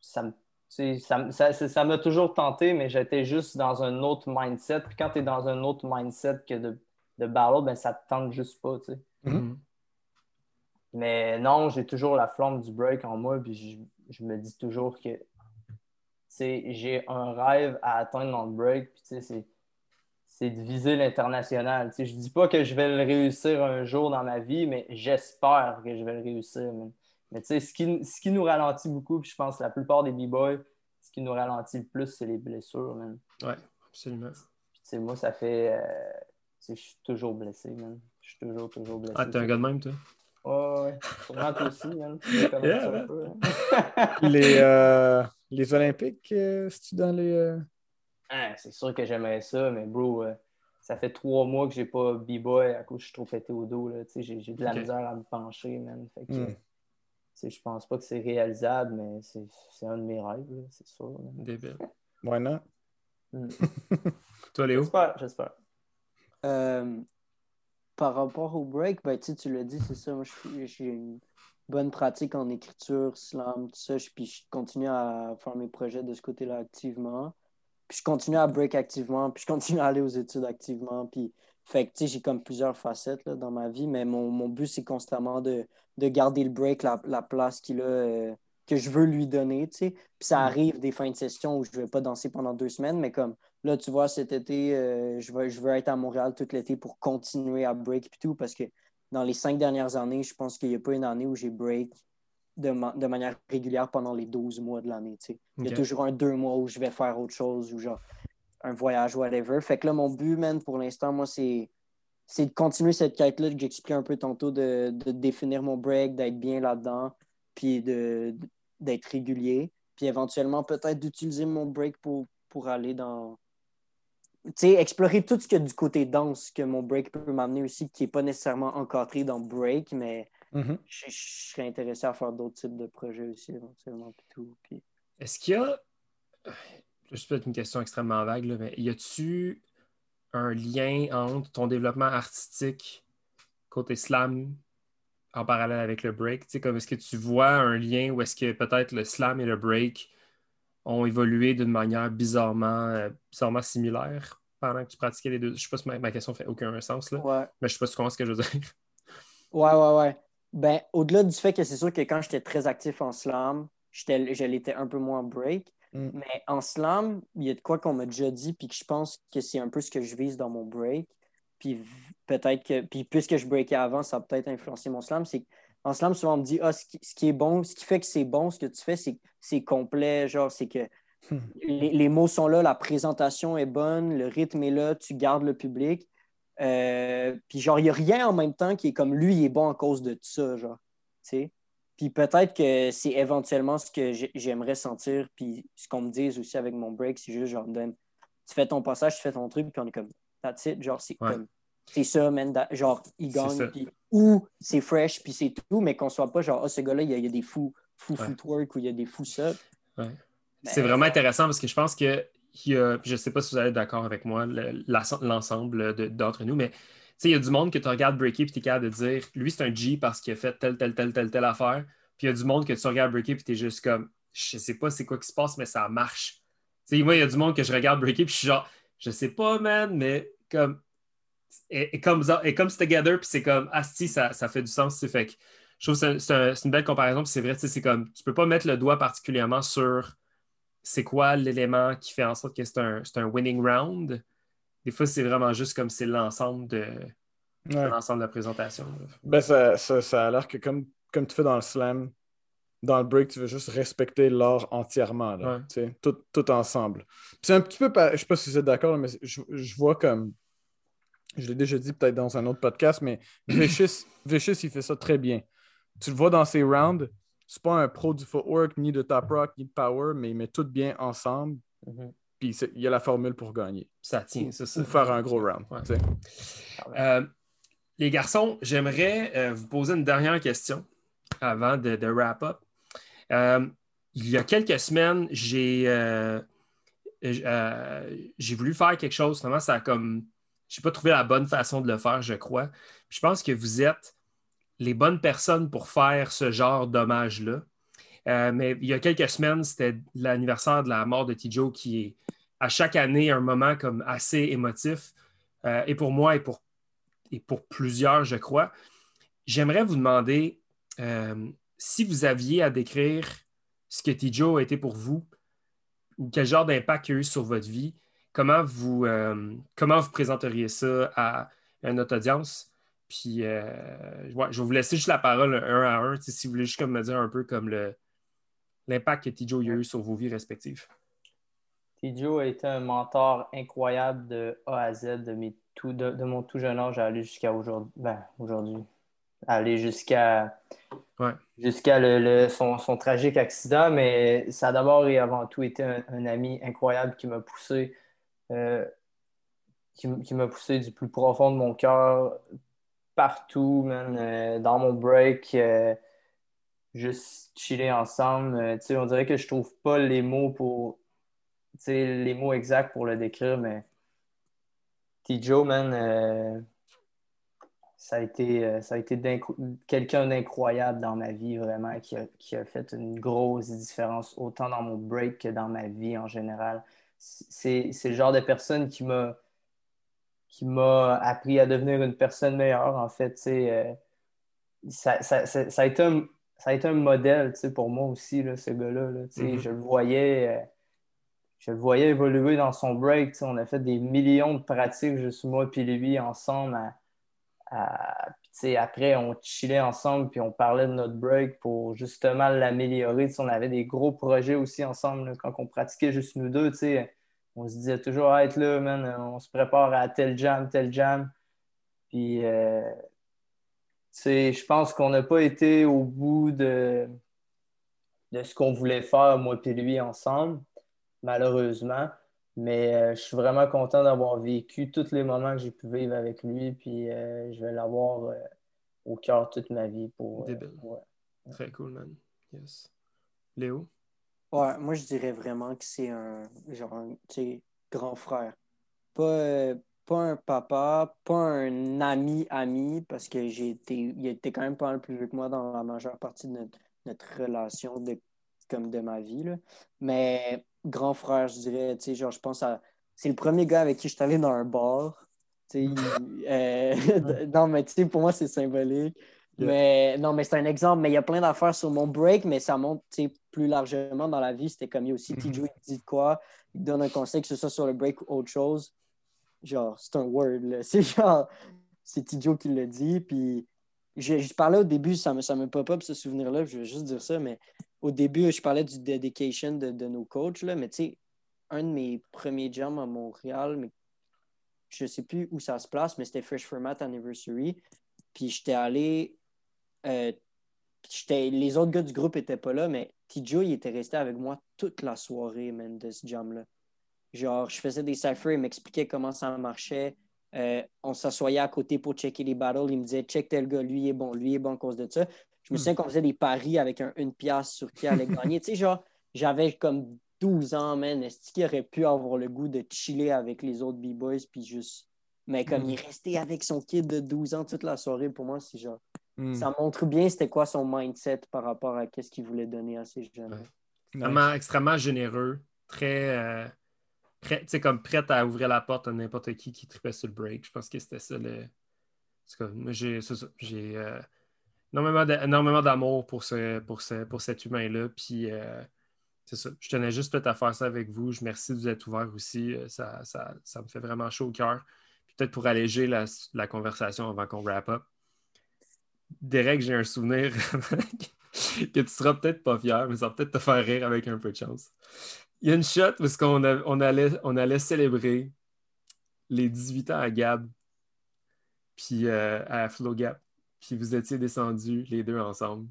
Ça ça m'a toujours tenté, mais j'étais juste dans un autre mindset. Puis quand tu es dans un autre mindset que de, de battle, ben ça te tente juste pas. Tu sais. Mm-hmm. Mais non, j'ai toujours la flamme du break en moi, puis je, me dis toujours que j'ai un rêve à atteindre dans le break, puis c'est de viser l'international. Je dis pas que je vais le réussir un jour dans ma vie, mais j'espère que je vais le réussir. Mais ce qui, ce qui nous ralentit beaucoup, puis je pense que la plupart des b-boys, ce qui nous ralentit le plus, c'est les blessures. Oui, absolument. moi, ça fait. Euh, je suis toujours blessé, man. Je suis toujours, toujours blessé. Ah, t'es un gars de même, toi? ouais, sûrement toi aussi, hein. les, euh, les Olympiques, euh, c'est-tu dans les. Euh? Ah, c'est sûr que j'aimerais ça, mais bro, ça fait trois mois que j'ai pas b-boy à cause que je suis trop pété au dos. J'ai, j'ai de la misère à me pencher, man. Fait que, hmm. Je pense pas que c'est réalisable, mais c'est, c'est un de mes rêves, c'est sûr. Débile. Why not? Hmm. Toi, Léo? J'espère, j'espère par rapport au break, ben, tu l'as dit, c'est ça. Moi, j'ai une bonne pratique en écriture, slam, tout ça. Puis je continue à faire mes projets de ce côté-là activement. Puis je continue à break activement. Puis je continue à aller aux études activement. Puis, fait que, j'ai comme plusieurs facettes là, dans ma vie. Mais mon, but, c'est constamment de, garder le break, la, place qu'il a, euh, que je veux lui donner, tu sais. Puis ça mm. arrive des fins de session où je ne vais pas danser pendant deux semaines, mais comme Là, tu vois, cet été, euh, je, veux, je veux être à Montréal tout l'été pour continuer à break et tout, parce que dans les cinq dernières années, je pense qu'il n'y a pas une année où j'ai break de, de, manière régulière pendant les 12 mois de l'année. Il y a toujours un deux mois où je vais faire autre chose ou genre un voyage, whatever. Fait que là, mon but, man, pour l'instant, moi, c'est c'est de continuer cette quête-là que j'expliquais un peu tantôt, de, de définir mon break, d'être bien là-dedans, puis d'être régulier. Puis éventuellement, peut-être d'utiliser mon break pour, pour aller dans, explorer tout ce qu'il y a du côté danse que mon break peut m'amener aussi, qui n'est pas nécessairement encadré dans break, mais mm-hmm. je, serais intéressé à faire d'autres types de projets aussi éventuellement. Puis Est-ce qu'il y a. Je peut-être une question extrêmement vague, là, mais y a-tu un lien entre ton développement artistique côté slam en parallèle avec le break? Comme est-ce que tu vois un lien ou est-ce que peut-être le slam et le break ont évolué d'une manière bizarrement, euh, bizarrement similaire pendant que tu pratiquais les deux. Je ne sais pas si ma, question fait aucun sens, là, mais je ne sais pas si tu comprends ce que je veux dire. Ouais, ouais, ouais. Ben, au-delà du fait que c'est sûr que quand j'étais très actif en slam, je l'étais un peu moins break. Mm. Mais en slam, il y a de quoi qu'on m'a déjà dit, puis que je pense que c'est un peu ce que je vise dans mon break. Puis peut-être que, puis puisque je breakais avant, ça a peut-être influencé mon slam. C'est en slam, souvent, on me dit ah, ce, qui, est bon, ce qui fait que c'est bon, ce que tu fais, c'est c'est complet. Genre, c'est que hmm. les, mots sont là, la présentation est bonne, le rythme est là, tu gardes le public. Euh, puis, genre, il n'y a rien en même temps qui est comme lui, il est bon à cause de tout ça. Genre, tu sais. Puis peut-être que c'est éventuellement ce que j'aimerais sentir. Puis ce qu'on me dise aussi avec mon break, c'est juste genre, donne, tu fais ton passage, tu fais ton truc, puis on est comme, that's it. Genre, c'est comme, c'est ça, man. genre, il gagne, puis, ou c'est fresh, puis c'est tout, mais qu'on soit pas genre, oh, ce gars-là, il y, a des fous, fous footwork ou il y a des fous ça. C'est vraiment intéressant parce que je pense que je ne sais pas si vous allez être d'accord avec moi, l'ensemble d'entre nous, mais il y a du monde que tu regardes breaker et tu es capable de dire lui, c'est un G parce qu'il a fait telle, telle, telle, telle, telle affaire. Puis il y a du monde que tu regardes breaker et tu es juste comme je sais pas c'est quoi qui se passe, mais ça marche. moi, il y a du monde que je regarde breaker puis je suis genre je sais pas, man, mais comme. Et, comme, et comme together, puis c'est comme Asti, ça, ça fait du sens. Fait que je trouve que c'est une belle comparaison. C'est vrai, c'est comme tu peux pas mettre le doigt particulièrement sur c'est quoi l'élément qui fait en sorte que c'est un, un, winning round. Des fois, c'est vraiment juste comme c'est l'ensemble de, l'ensemble de la présentation. Ben, ça, ça, a l'air que comme, comme tu fais dans le slam, dans le break, tu veux juste respecter l'art entièrement, là, tout, tout, ensemble. C'est un petit peu, je sais pas si vous êtes d'accord, mais je, je, vois comme, je l'ai déjà dit peut-être dans un autre podcast, mais Vicious, Vicious, il fait ça très bien. Tu le vois dans ses rounds, c'est pas un pro du footwork, ni de top rock, ni de power, mais il met tout bien ensemble. Mm-hmm. Puis il y a la formule pour gagner. Ça tient, c'est ça. Ou faire un gros round. Euh, les garçons, j'aimerais euh, vous poser une dernière question avant de, wrap-up. Euh, il y a quelques semaines, j'ai j'ai voulu faire quelque chose. Finalement, ça a comme. Je n'ai pas trouvé la bonne façon de le faire, je crois. je pense que vous êtes les bonnes personnes pour faire ce genre d'hommage-là. Euh, mais il y a quelques semaines, c'était l'anniversaire de la mort de Tijo qui est à chaque année un moment comme assez émotif. Euh, et pour moi et pour, et pour plusieurs, je crois. J'aimerais vous demander euh, si vous aviez à décrire ce que Tijo a été pour vous ou quel genre d'impact il a eu sur votre vie, comment vous, comment vous présenteriez ça à, à notre audience? Puis, euh, je vais vous laisser juste la parole un à un, si vous voulez juste comme me dire un peu comme l'impact que Tijo a eu sur vos vies respectives. Tijo a été un mentor incroyable de A à Z, de, de, mon tout jeune âge à aller jusqu'à aujourd'hui. Ben, aujourd'hui. Aller jusqu'à jusqu'à le, son, tragique accident, mais ça a d'abord et avant tout été un, ami incroyable qui m'a poussé, euh, qui m'a poussé du plus profond de mon cœur partout. Euh, dans mon break, euh, juste chiller ensemble. On dirait que je trouve pas les mots pour. les mots exacts pour le décrire, mais. T-Joe, ça a été, été quelqu'un d'incroyable dans ma vie, vraiment, qui a, qui a, fait une grosse différence, autant dans mon break que dans ma vie en général. C'est le genre de personne qui m'a qui m'a appris à devenir une personne meilleure, en fait. Euh, ça, ça, ça, ça, a été un, ça a été un modèle pour moi aussi, là, ce gars-là. Mm-hmm. Je le voyais. Euh, je le voyais évoluer dans son break. On a fait des millions de pratiques, juste moi et lui, ensemble. Après, on chillait ensemble puis on parlait de notre break pour justement l'améliorer. On avait des gros projets aussi ensemble quand on pratiquait juste nous deux on se disait toujours être là, man, on se prépare à tel jam, tel jam. Puis, euh, je pense qu'on n'a pas été au bout de, de ce qu'on voulait faire, moi et lui, ensemble, malheureusement. Mais euh, je suis vraiment content d'avoir vécu tous les moments que j'ai pu vivre avec lui. Puis, euh, je vais l'avoir au cœur toute ma vie. pour. Très cool, man. Yes. Léo? Ouais, moi je dirais vraiment que c'est un genre un grand frère. Pas, euh, pas un papa, pas un ami ami, parce que j'ai été. Il était quand même pas le plus vieux que moi dans la majeure partie de notre, relation de, comme de ma vie. Là. Mais grand frère, je dirais, tu sais, genre, je pense à. C'est le premier gars avec qui je suis allé dans un bar. Tu sais, euh, non, mais tu sais, pour moi, c'est symbolique. Mais non, mais c'est un exemple, mais il y a plein d'affaires sur mon break, mais ça montre plus largement dans la vie. C'était comme il y a aussi TJ, il dit quoi, il donne un conseil, que ce soit sur le break ou autre chose. Genre, c'est un word, C'est genre, c'est TJ qui le dit. Puis, je, parlais au début, ça me, ça me pop-up ce souvenir-là, je vais juste dire ça, mais au début, je parlais du dedication de, nos coachs, là, mais tu sais, un de mes premiers jams à Montréal, mais je sais plus où ça se place, mais c'était Fresh Format Anniversary. Puis j'étais allé euh, les autres gars du groupe étaient pas là, mais Tijo, il était resté avec moi toute la soirée, man, de ce jam-là. Genre, je faisais des ciphers, il m'expliquait comment ça marchait. Euh, on s'assoyait à côté pour checker les battles. Il me disait, check tel gars, lui est bon, lui est bon à cause de ça. Je me souviens qu'on faisait des paris avec un une pièce sur qui allait gagner. tu sais, genre, j'avais comme 12 ans, man. Est-ce qu'il aurait pu avoir le goût de chiller avec les autres B-boys, puis juste. Mais comme il est resté avec son kid de 12 ans toute la soirée, pour moi, c'est genre. Hmm. Ça montre bien c'était quoi son mindset par rapport à ce qu'il voulait donner à ses jeunes. Ouais. Extrêmement, extrêmement généreux, très, euh, prêt, tu sais, comme prêt à ouvrir la porte à n'importe qui qui tripait sur le break. Je pense que c'était ça le. En tout cas, moi. J'ai euh, énormément d'a- énormément d'amour pour, ce, pour, ce, pour cet humain-là. Puis, euh, c'est ça. Je tenais juste peut-être à faire ça avec vous. Je merci de vous être ouvert aussi. Euh, Ça, ça, ça me fait vraiment chaud au cœur. Peut-être pour alléger la, conversation avant qu'on wrap up. Derek, j'ai un souvenir que tu seras peut-être pas fier, mais ça va peut-être te faire rire avec un peu de chance. Il y a une shot parce qu'on on allait, on allait célébrer les 18 ans à Gab, puis euh, à Flow Gap, puis vous étiez descendus les deux ensemble.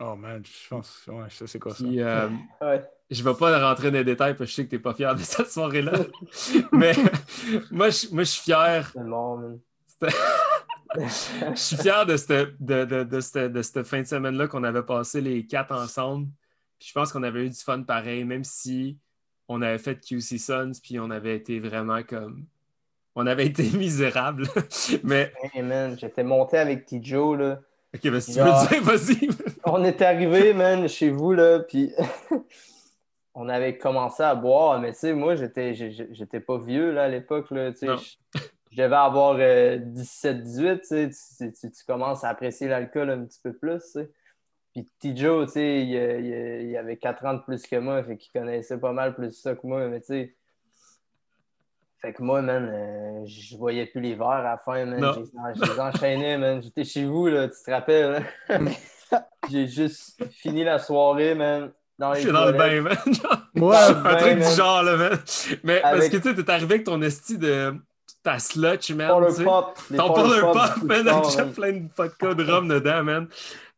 Oh man, je pense, ouais, sais c'est quoi ça? Puis euh, Ouais. je ne vais pas rentrer dans les détails parce que je sais que tu n'es pas fier de cette soirée-là. mais moi, je, moi, je suis fier. C'est mort, man. Je suis fier de cette, de, de- de cette- de cette fin de semaine-là qu'on avait passé les quatre ensemble. Puis je pense qu'on avait eu du fun pareil, même si on avait fait QC Suns, puis on avait été vraiment comme. On avait été misérables. Mais, Hey, man, j'étais monté avec Tijo, là. ok, mais si tu veux dire, vas-y. On était arrivé, man, chez vous, là, puis on avait commencé à boire, mais tu sais, moi, j'étais j'étais pas vieux, là, à l'époque, là, tu sais. Je devais avoir 17-18, tu sais, tu, tu- tu commences à apprécier l'alcool un petit peu plus, tu sais. Puis Tijo, tu sais, il, il- il avait 4 ans de plus que moi, fait qu'il connaissait pas mal plus ça que moi, mais tu sais... Fait que moi, man, euh, je voyais plus les verres à la fin, man. Non. Je les- je les enchaînais, man. J'étais chez vous, là, tu te rappelles, hein? J'ai juste fini la soirée, man. Dans Je suis dans le bain, man. Moi, un bain, truc man. du genre, là, man. Mais parce que tu sais, t'es arrivé avec ton esti de ta slutch, man. Sais. pop. les Ton Polar pop, man, man. plein de vodka de rhum dedans, man.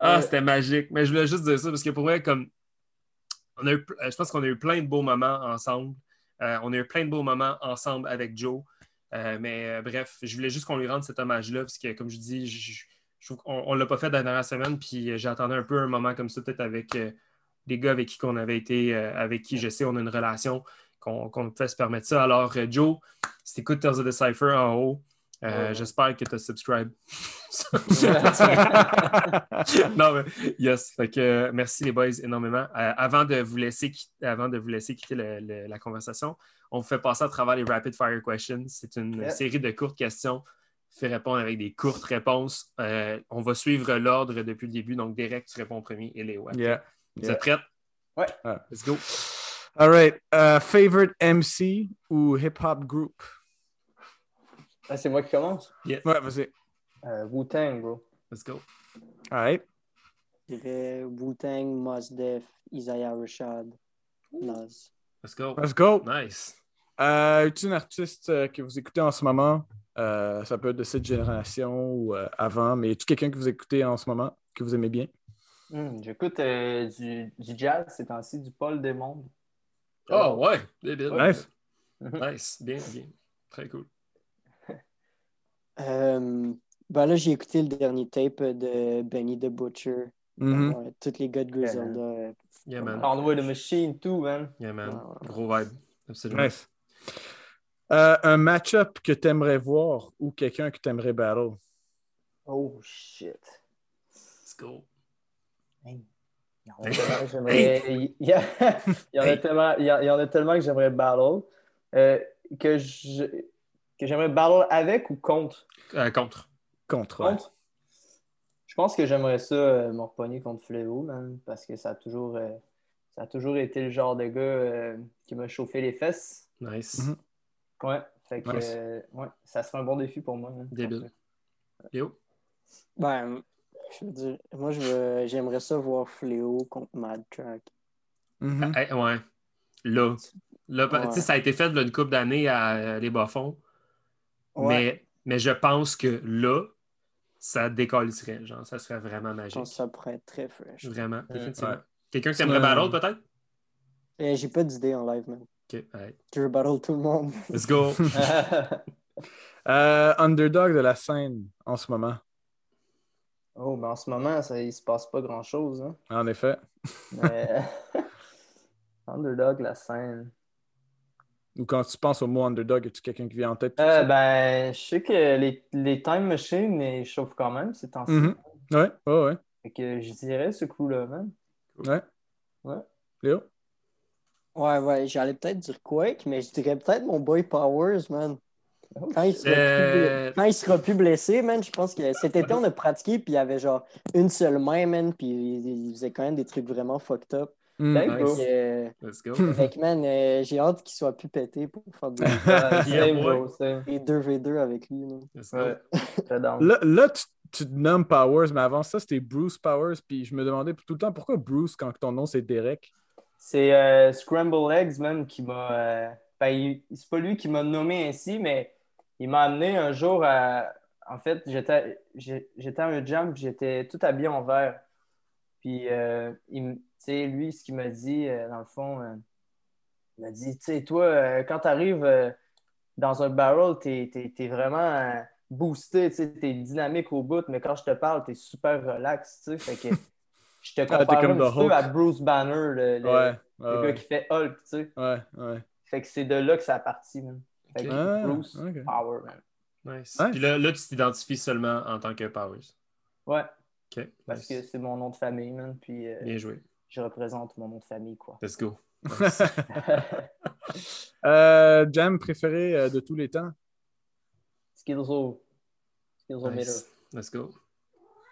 Ah, Ouais. c'était magique. Mais je voulais juste dire ça parce que pour moi, comme. On a eu, euh, je pense qu'on a eu plein de beaux moments ensemble. Euh, on a eu plein de beaux moments ensemble avec Joe. Euh, mais euh, bref, je voulais juste qu'on lui rende cet hommage-là parce que, comme je dis, qu'on ne l'a pas fait la dernière semaine. Puis j'attendais un peu un moment comme ça, peut-être avec des gars avec qui on avait été, avec qui je sais on a une relation, qu'on peut se permettre ça. Alors, Joe, si tu écoutes Tales of the Cypher en haut, euh, Ouais. j'espère que tu as subscribe. non, mais yes. Fait que, merci les boys énormément. Euh, avant, de vous laisser, avant de vous laisser quitter le- le- la conversation, on vous fait passer à travers les Rapid Fire Questions. C'est une Yeah. série de courtes questions. Fait répondre avec des courtes réponses. Euh, on va suivre l'ordre depuis le début. Donc, Derek, tu réponds premier et Léo. yeah. Vous yeah. êtes prêts? Ouais. Let's go. All right. Uh, favorite MC ou hip-hop group? Ah, c'est moi qui commence? Ouais, vas-y. Euh, Wu-Tang, bro. Let's go. All right. Je dirais Wu-Tang, Mos Def, Isaiah Rashad, Nas. Let's go. Let's go. Nice. Euh, es-tu un artiste euh, que vous écoutez en ce moment? Euh, ça peut être de cette génération ou euh, avant, mais es-tu quelqu'un que vous écoutez en ce moment, que vous aimez bien? Hmm, J'écoute euh, du, du jazz ces temps-ci, du Paul Desmondes. Oh, ouais. Nice. Nice. Bien, bien. Très cool. Euh, ben là, j'ai écouté le dernier tape de Benny the Butcher. Mhm. Ouais, tous les gars de Griselda. euh, Yeah, man. Conway the Machine, tout, man. Yeah, man. Ouais, ouais. Gros vibe. Absolument. Nice. Euh, un match-up que tu aimerais voir ou quelqu'un que tu aimerais battle? Oh, shit. Let's go. Hey. tellement- il y en- il y en a tellement que j'aimerais battle. Euh, que je- que j'aimerais battle avec ou contre? Euh, contre. Contre. ouais. Contre? Je pense que j'aimerais ça euh, me repogner contre Fléau, man, parce que ça a toujours, euh, ça a toujours été le genre de gars euh, qui m'a chauffé les fesses. Nice. Mhm. Ouais, fait que, Nice. euh, ouais, ça serait un bon défi pour moi. man. Débile. Léo? Ben, je veux dire, moi, je veux- j'aimerais ça voir Fléau contre Mad Track. Mhm. Eh, ouais. Là. Là, Ouais. tu sais, ça a été fait là, une couple d'années à euh, les bas-fonds. Ouais. Mais, mais je pense que là, ça décollerait. Genre, ça serait vraiment Je magique. pense que ça pourrait être très fresh. Vraiment, définitivement. Ouais. Quelqu'un qui aimerait battle, peut-être? Euh, J'ai pas d'idée en live, man. Ok, alright. Je veux battle tout le monde. Let's go. Euh, underdog de la scène en ce moment, oh, ben en ce moment, ça, il se passe pas grand-chose. Hein. en effet. Mais... Underdog, la scène. Ou quand tu penses au mot underdog, as-tu quelqu'un qui vient en tête? Euh, ben, je sais que les, les Time Machines, ils chauffent quand même ces temps-ci. Mhm. Ouais, ouais, ouais. Fait que je dirais ce coup-là, man. ouais. Ouais. Léo? Ouais, ouais, j'allais peut-être dire Quake, mais je dirais peut-être mon boy Powers, man. Quand il, sera Euh, plus blessé, quand il sera plus blessé, man, je pense que cet été, on a pratiqué, puis il y avait genre une seule main, man, puis il, il faisait quand même des trucs vraiment fucked up. Mm. Nice. euh, Let's go. fait que, man, euh, j'ai hâte qu'il soit plus pété pour faire des, Euh, Yeah, same, boy. bro, same. des 2v2 avec lui. là. Là, là, tu, tu te nommes Powers, mais avant ça, c'était Bruce Powers. Puis je me demandais tout le temps pourquoi Bruce quand ton nom c'est Derek? C'est euh, Scramble Eggs, man, qui m'a. euh, ben, c'est pas lui qui m'a nommé ainsi, mais il m'a amené un jour à. En fait, j'étais à un jam, j'étais tout habillé en vert. Puis, euh, il sais, lui, ce qu'il m'a dit, euh, dans le fond, euh, il m'a dit, tu sais, toi, euh, quand tu arrives dans un barrel, t'es es, vraiment euh, boosté, tu sais, t'es dynamique au bout, mais quand je te parle, t'es super relax, tu sais. Fait que je te Ah, compare comme un petit peu à Bruce Banner, le, le- Ouais, le ouais, gars ouais. qui fait Hulk, tu sais. ouais, ouais. Fait que c'est de là que ça a parti, man. Fait que. Ah, Bruce. Power, man. Nice. Puis là, là, tu t'identifies seulement en tant que Powers. Ouais, OK. parce nice. que c'est mon nom de famille, man. Puis euh, Bien joué. Je représente mon nom de famille, quoi. Let's go. Euh, jam préféré euh, de tous les temps? Skillzo. Skillzo Meter. Nice. Let's go.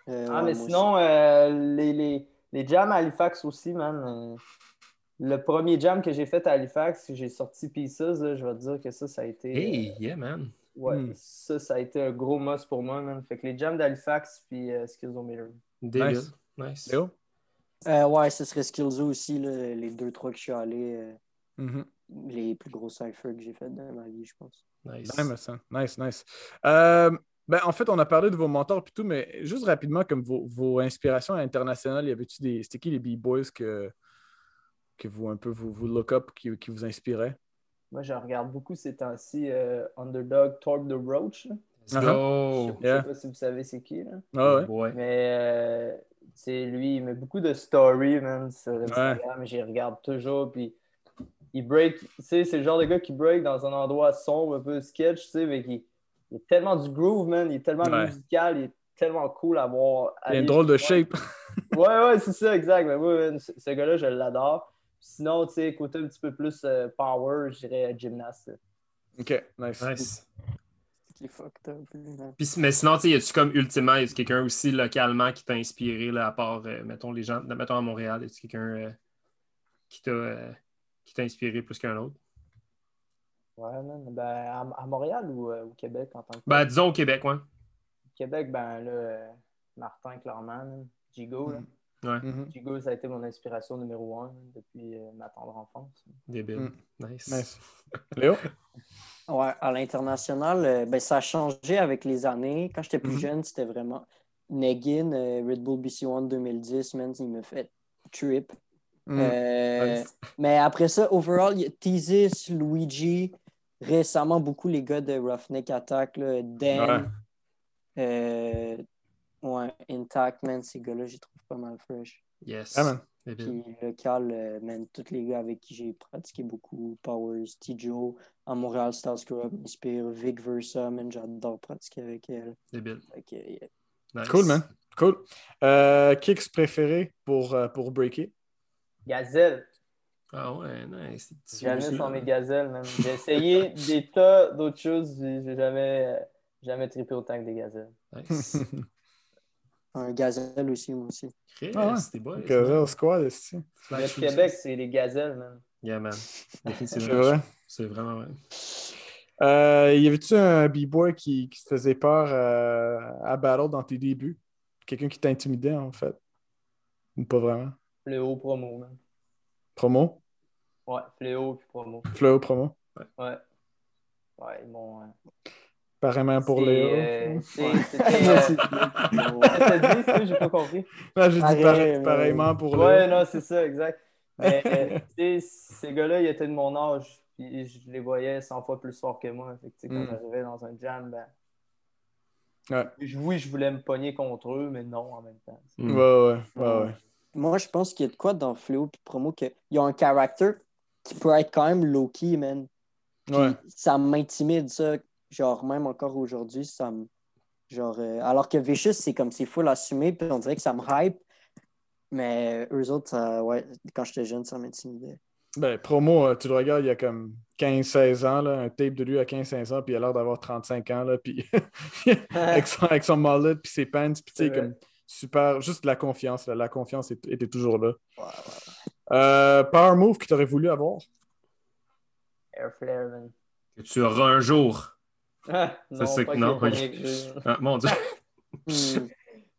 Euh, Ah, ouais, mais sinon, euh, les, les, les jams à Halifax aussi, man. le premier jam que j'ai fait à Halifax, j'ai sorti Pieces, là, je vais te dire que ça, ça a été. Hey, yeah, man. ouais, Hmm. ça, ça a été un gros must pour moi, man. Fait que les jams d'Halifax, puis euh, Skillzo Meter. Débile. Nice. Nice. Léo? Euh, ouais, ce serait Skillzoo aussi, là, les deux, trois que je suis allé, euh, Mhm. les plus gros cyphers que j'ai fait dans ma vie, je pense. Nice. Nice, ça. nice, nice. Euh, ben, en fait, on a parlé de vos mentors et tout, mais juste rapidement, comme vos, vos inspirations internationales, y avait-tu des. C'était qui les B-Boys que, que vous un peu vous, vous look up, qui, qui vous inspiraient? Moi, je regarde beaucoup ces temps-ci euh, Underdog Torque the Roach. là. Let's go. Je Yeah. sais pas si vous savez c'est qui, là. Ah ouais? Mais, euh, sais, lui, il met beaucoup de stories, man, sur Instagram. J'y regarde toujours, puis il break, tu sais, c'est le genre de gars qui break dans un endroit sombre, un peu sketch, tu sais, mais qui il est tellement du groove, man, il est tellement Ouais. musical, il est tellement cool à voir. Il y a une aller drôle de shape. Ouais, ouais, c'est ça, exact. Mais moi, man, ce, gars-là, je l'adore. Sinon, tu sais, côté un petit peu plus euh, power, je dirais gymnaste. ok, nice. Nice. C'est fucked up. là. Puis, mais sinon, tu sais, y a-tu comme ultimement, y a-tu quelqu'un aussi localement qui t'a inspiré, là, à part, euh, mettons, les gens, mettons à Montréal, y a-tu quelqu'un euh, qui t'a euh, qui t'a inspiré plus qu'un autre? Ouais, man. Ben, à, à Montréal ou euh, au Québec en tant que. Ben, disons au Québec, ouais. Au Québec, ben là, euh, Martin, clairement. Gigo, là. Ouais, Mhm. Gigo, ça a été mon inspiration numéro un depuis euh, ma tendre enfance. débile. Mm. Nice. Nice. Léo? Ouais, à l'international, euh, ben, ça a changé avec les années. Quand j'étais plus Mhm. jeune, c'était vraiment Negin, euh, Red Bull BC One 2010, man, il me fait trip. Mm. Euh, Nice. Mais après ça, overall, il y a Thesis, Luigi, récemment beaucoup les gars de Roughneck Attack, là, Dan, euh, ouais, Intact, man, ces gars-là, je les trouve pas mal fresh. Yes. Man. Puis local, euh, man, tous les gars avec qui j'ai pratiqué beaucoup, Powers, T-Joe, à Montréal, Style Scrub, m'inspire, Vic Versa, man, j'adore pratiquer avec elle. Débile. Fait que, yeah. Nice. Cool, man. Cool. Euh, kicks préférés pour, euh, pour breaker? Gazelle. Ah ouais, nice. Jamais sans mes gazelles, man. J'ai essayé des tas d'autres choses, j'ai jamais, euh, jamais trippé autant que des gazelles. Nice. un gazelle aussi, moi aussi. Ah ouais. c'était beau. Gazelle Squad, c'est Le Québec, c'est les gazelles, man. Yeah, man. c'est vrai. C'est vraiment vrai. Euh, y avait-tu un B-boy qui, qui te faisait peur euh, à Battle dans tes débuts? Quelqu'un qui t'intimidait, en fait? Ou pas vraiment? Fléau promo, man. Promo? Ouais, fléau puis promo. Fléau promo? Ouais. Ouais, ils m'ont. euh, Pareillement pour Léo. euh, c'est- Ouais. c'était, euh, t'as dit, ça? J'ai pas compris. Ah, J'ai dit Pareil, pareil- mais- pareillement pour Ouais, Léo. non, c'est ça, exact. Mais euh, tu sais, ces gars-là, ils étaient de mon âge, puis je les voyais 100 fois plus forts que moi. Fait que, tu sais, quand Mm. j'arrivais dans un jam, ben. Ouais. Oui, je voulais me pogner contre eux, mais non en même temps. Ouais, Mm. ouais, ouais, ouais. Moi, je pense qu'il y a de quoi dans Fléau puis Promo qu'ils ont un caractère qui peut être quand même low-key, man. Puis Ouais. ça m'intimide, ça. Genre, même encore aujourd'hui, ça me. Genre, euh, alors que Vicious, c'est comme c'est full assumé, puis on dirait que ça me hype. Mais eux autres, ça, ouais, quand j'étais jeune, ça m'intimidait. Ben, promo, euh, tu le regardes, il y a comme 15-16 ans, là, un tape de lui à 15-16 ans, puis il a l'air d'avoir 35 ans, là, puis avec, son, avec son mullet, puis ses pants, puis tu sais, comme super, juste la confiance, là, la confiance est- était toujours là. Euh, power move que tu aurais voulu avoir? Air Flare, man. Que tu auras un jour. Ah, non, c'est que- que non. Ah, mon Dieu. Hmm.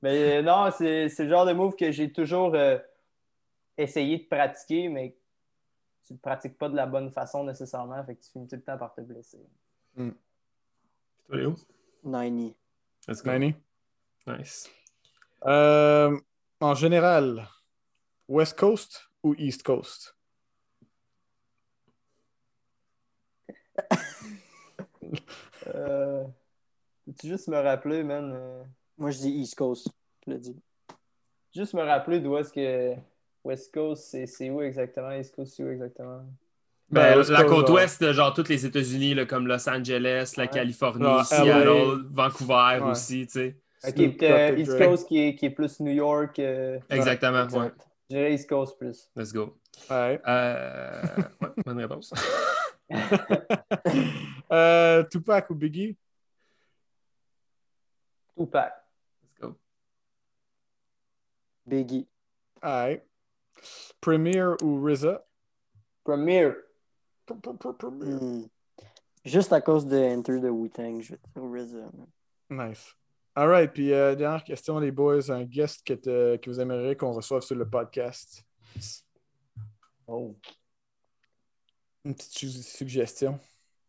Mais euh, non, c'est c'est le genre de move que j'ai toujours euh, essayé de pratiquer, mais tu ne pratiques pas de la bonne façon nécessairement, fait que tu finis tout le temps par te blesser. Toi, Léo? 90. Let's go. Manny? Nice. Euh, en général, West Coast ou East Coast? Euh, Peux-tu juste me rappeler, man? euh, Moi, je dis East Coast. Je le dis. juste me rappeler d'où est-ce que West Coast, c'est c'est où exactement? East Coast, c'est où exactement? Ben, West la Coast, côte ouest, de genre tous les États-Unis, là, comme Los Angeles, la Ouais. Californie, Genre Seattle, LA. Vancouver Ouais. aussi, tu sais. Ok, euh, East. Coast qui est, qui est plus New York. euh, Exactement, exact. ouais. Je dirais East Coast plus. Let's go. Ouais. Euh, ouais, bonne réponse. Euh, Tupac ou Biggie? Tupac. Let's go. Biggie. Ouais. Premier ou RZA? Premier. Hmm. Juste à cause de Enter the Wu-Tang, je RZA. Nice. All right. Puis, euh, dernière question, les boys. Un guest que, que vous aimeriez qu'on reçoive sur le podcast? Oh. Une petite su- suggestion.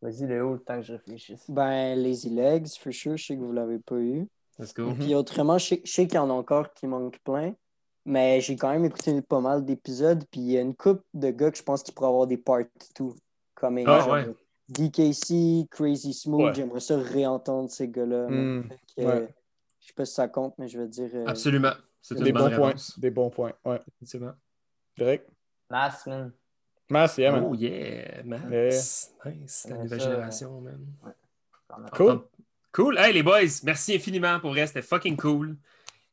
Vas-y, Léo, le temps que je réfléchisse. Ben, Lazy Legs, for sure, je sais que vous l'avez pas eu. Let's go. Mhm. Puis autrement, je sais, qu'il y en a encore qui manquent plein, mais j'ai quand même écouté pas mal d'épisodes, puis il y a une couple de gars que je pense qu'ils pourraient avoir des part 2. Comme Ah, ouais. DKC, Crazy Smooth, Ouais. j'aimerais ça réentendre ces gars-là. Mm, que, ouais. Je sais pas si ça compte, mais je veux dire. euh, Absolument. C'est Des une bonne bons points. Des bons points. Ouais. Effectivement. Direct. Mass, man. Mass, yeah, man. Oh yeah. Nice. La nouvelle ça, génération, man. Cool. Cool. Hey, les boys, merci infiniment pour vrai. C'était fucking cool.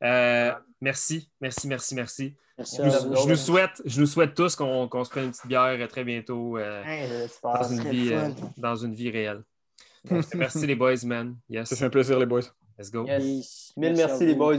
Euh, merci, merci, merci, merci. merci Je à nous, vous. je nous souhaite, je nous souhaite tous qu'on se prenne une petite bière très bientôt euh, Hey, dans, une vie, euh, dans une vie réelle. Donc, merci les boys, man. Ça Yes. fait un plaisir, les boys. Let's go. Yes. Mille Merci les boys.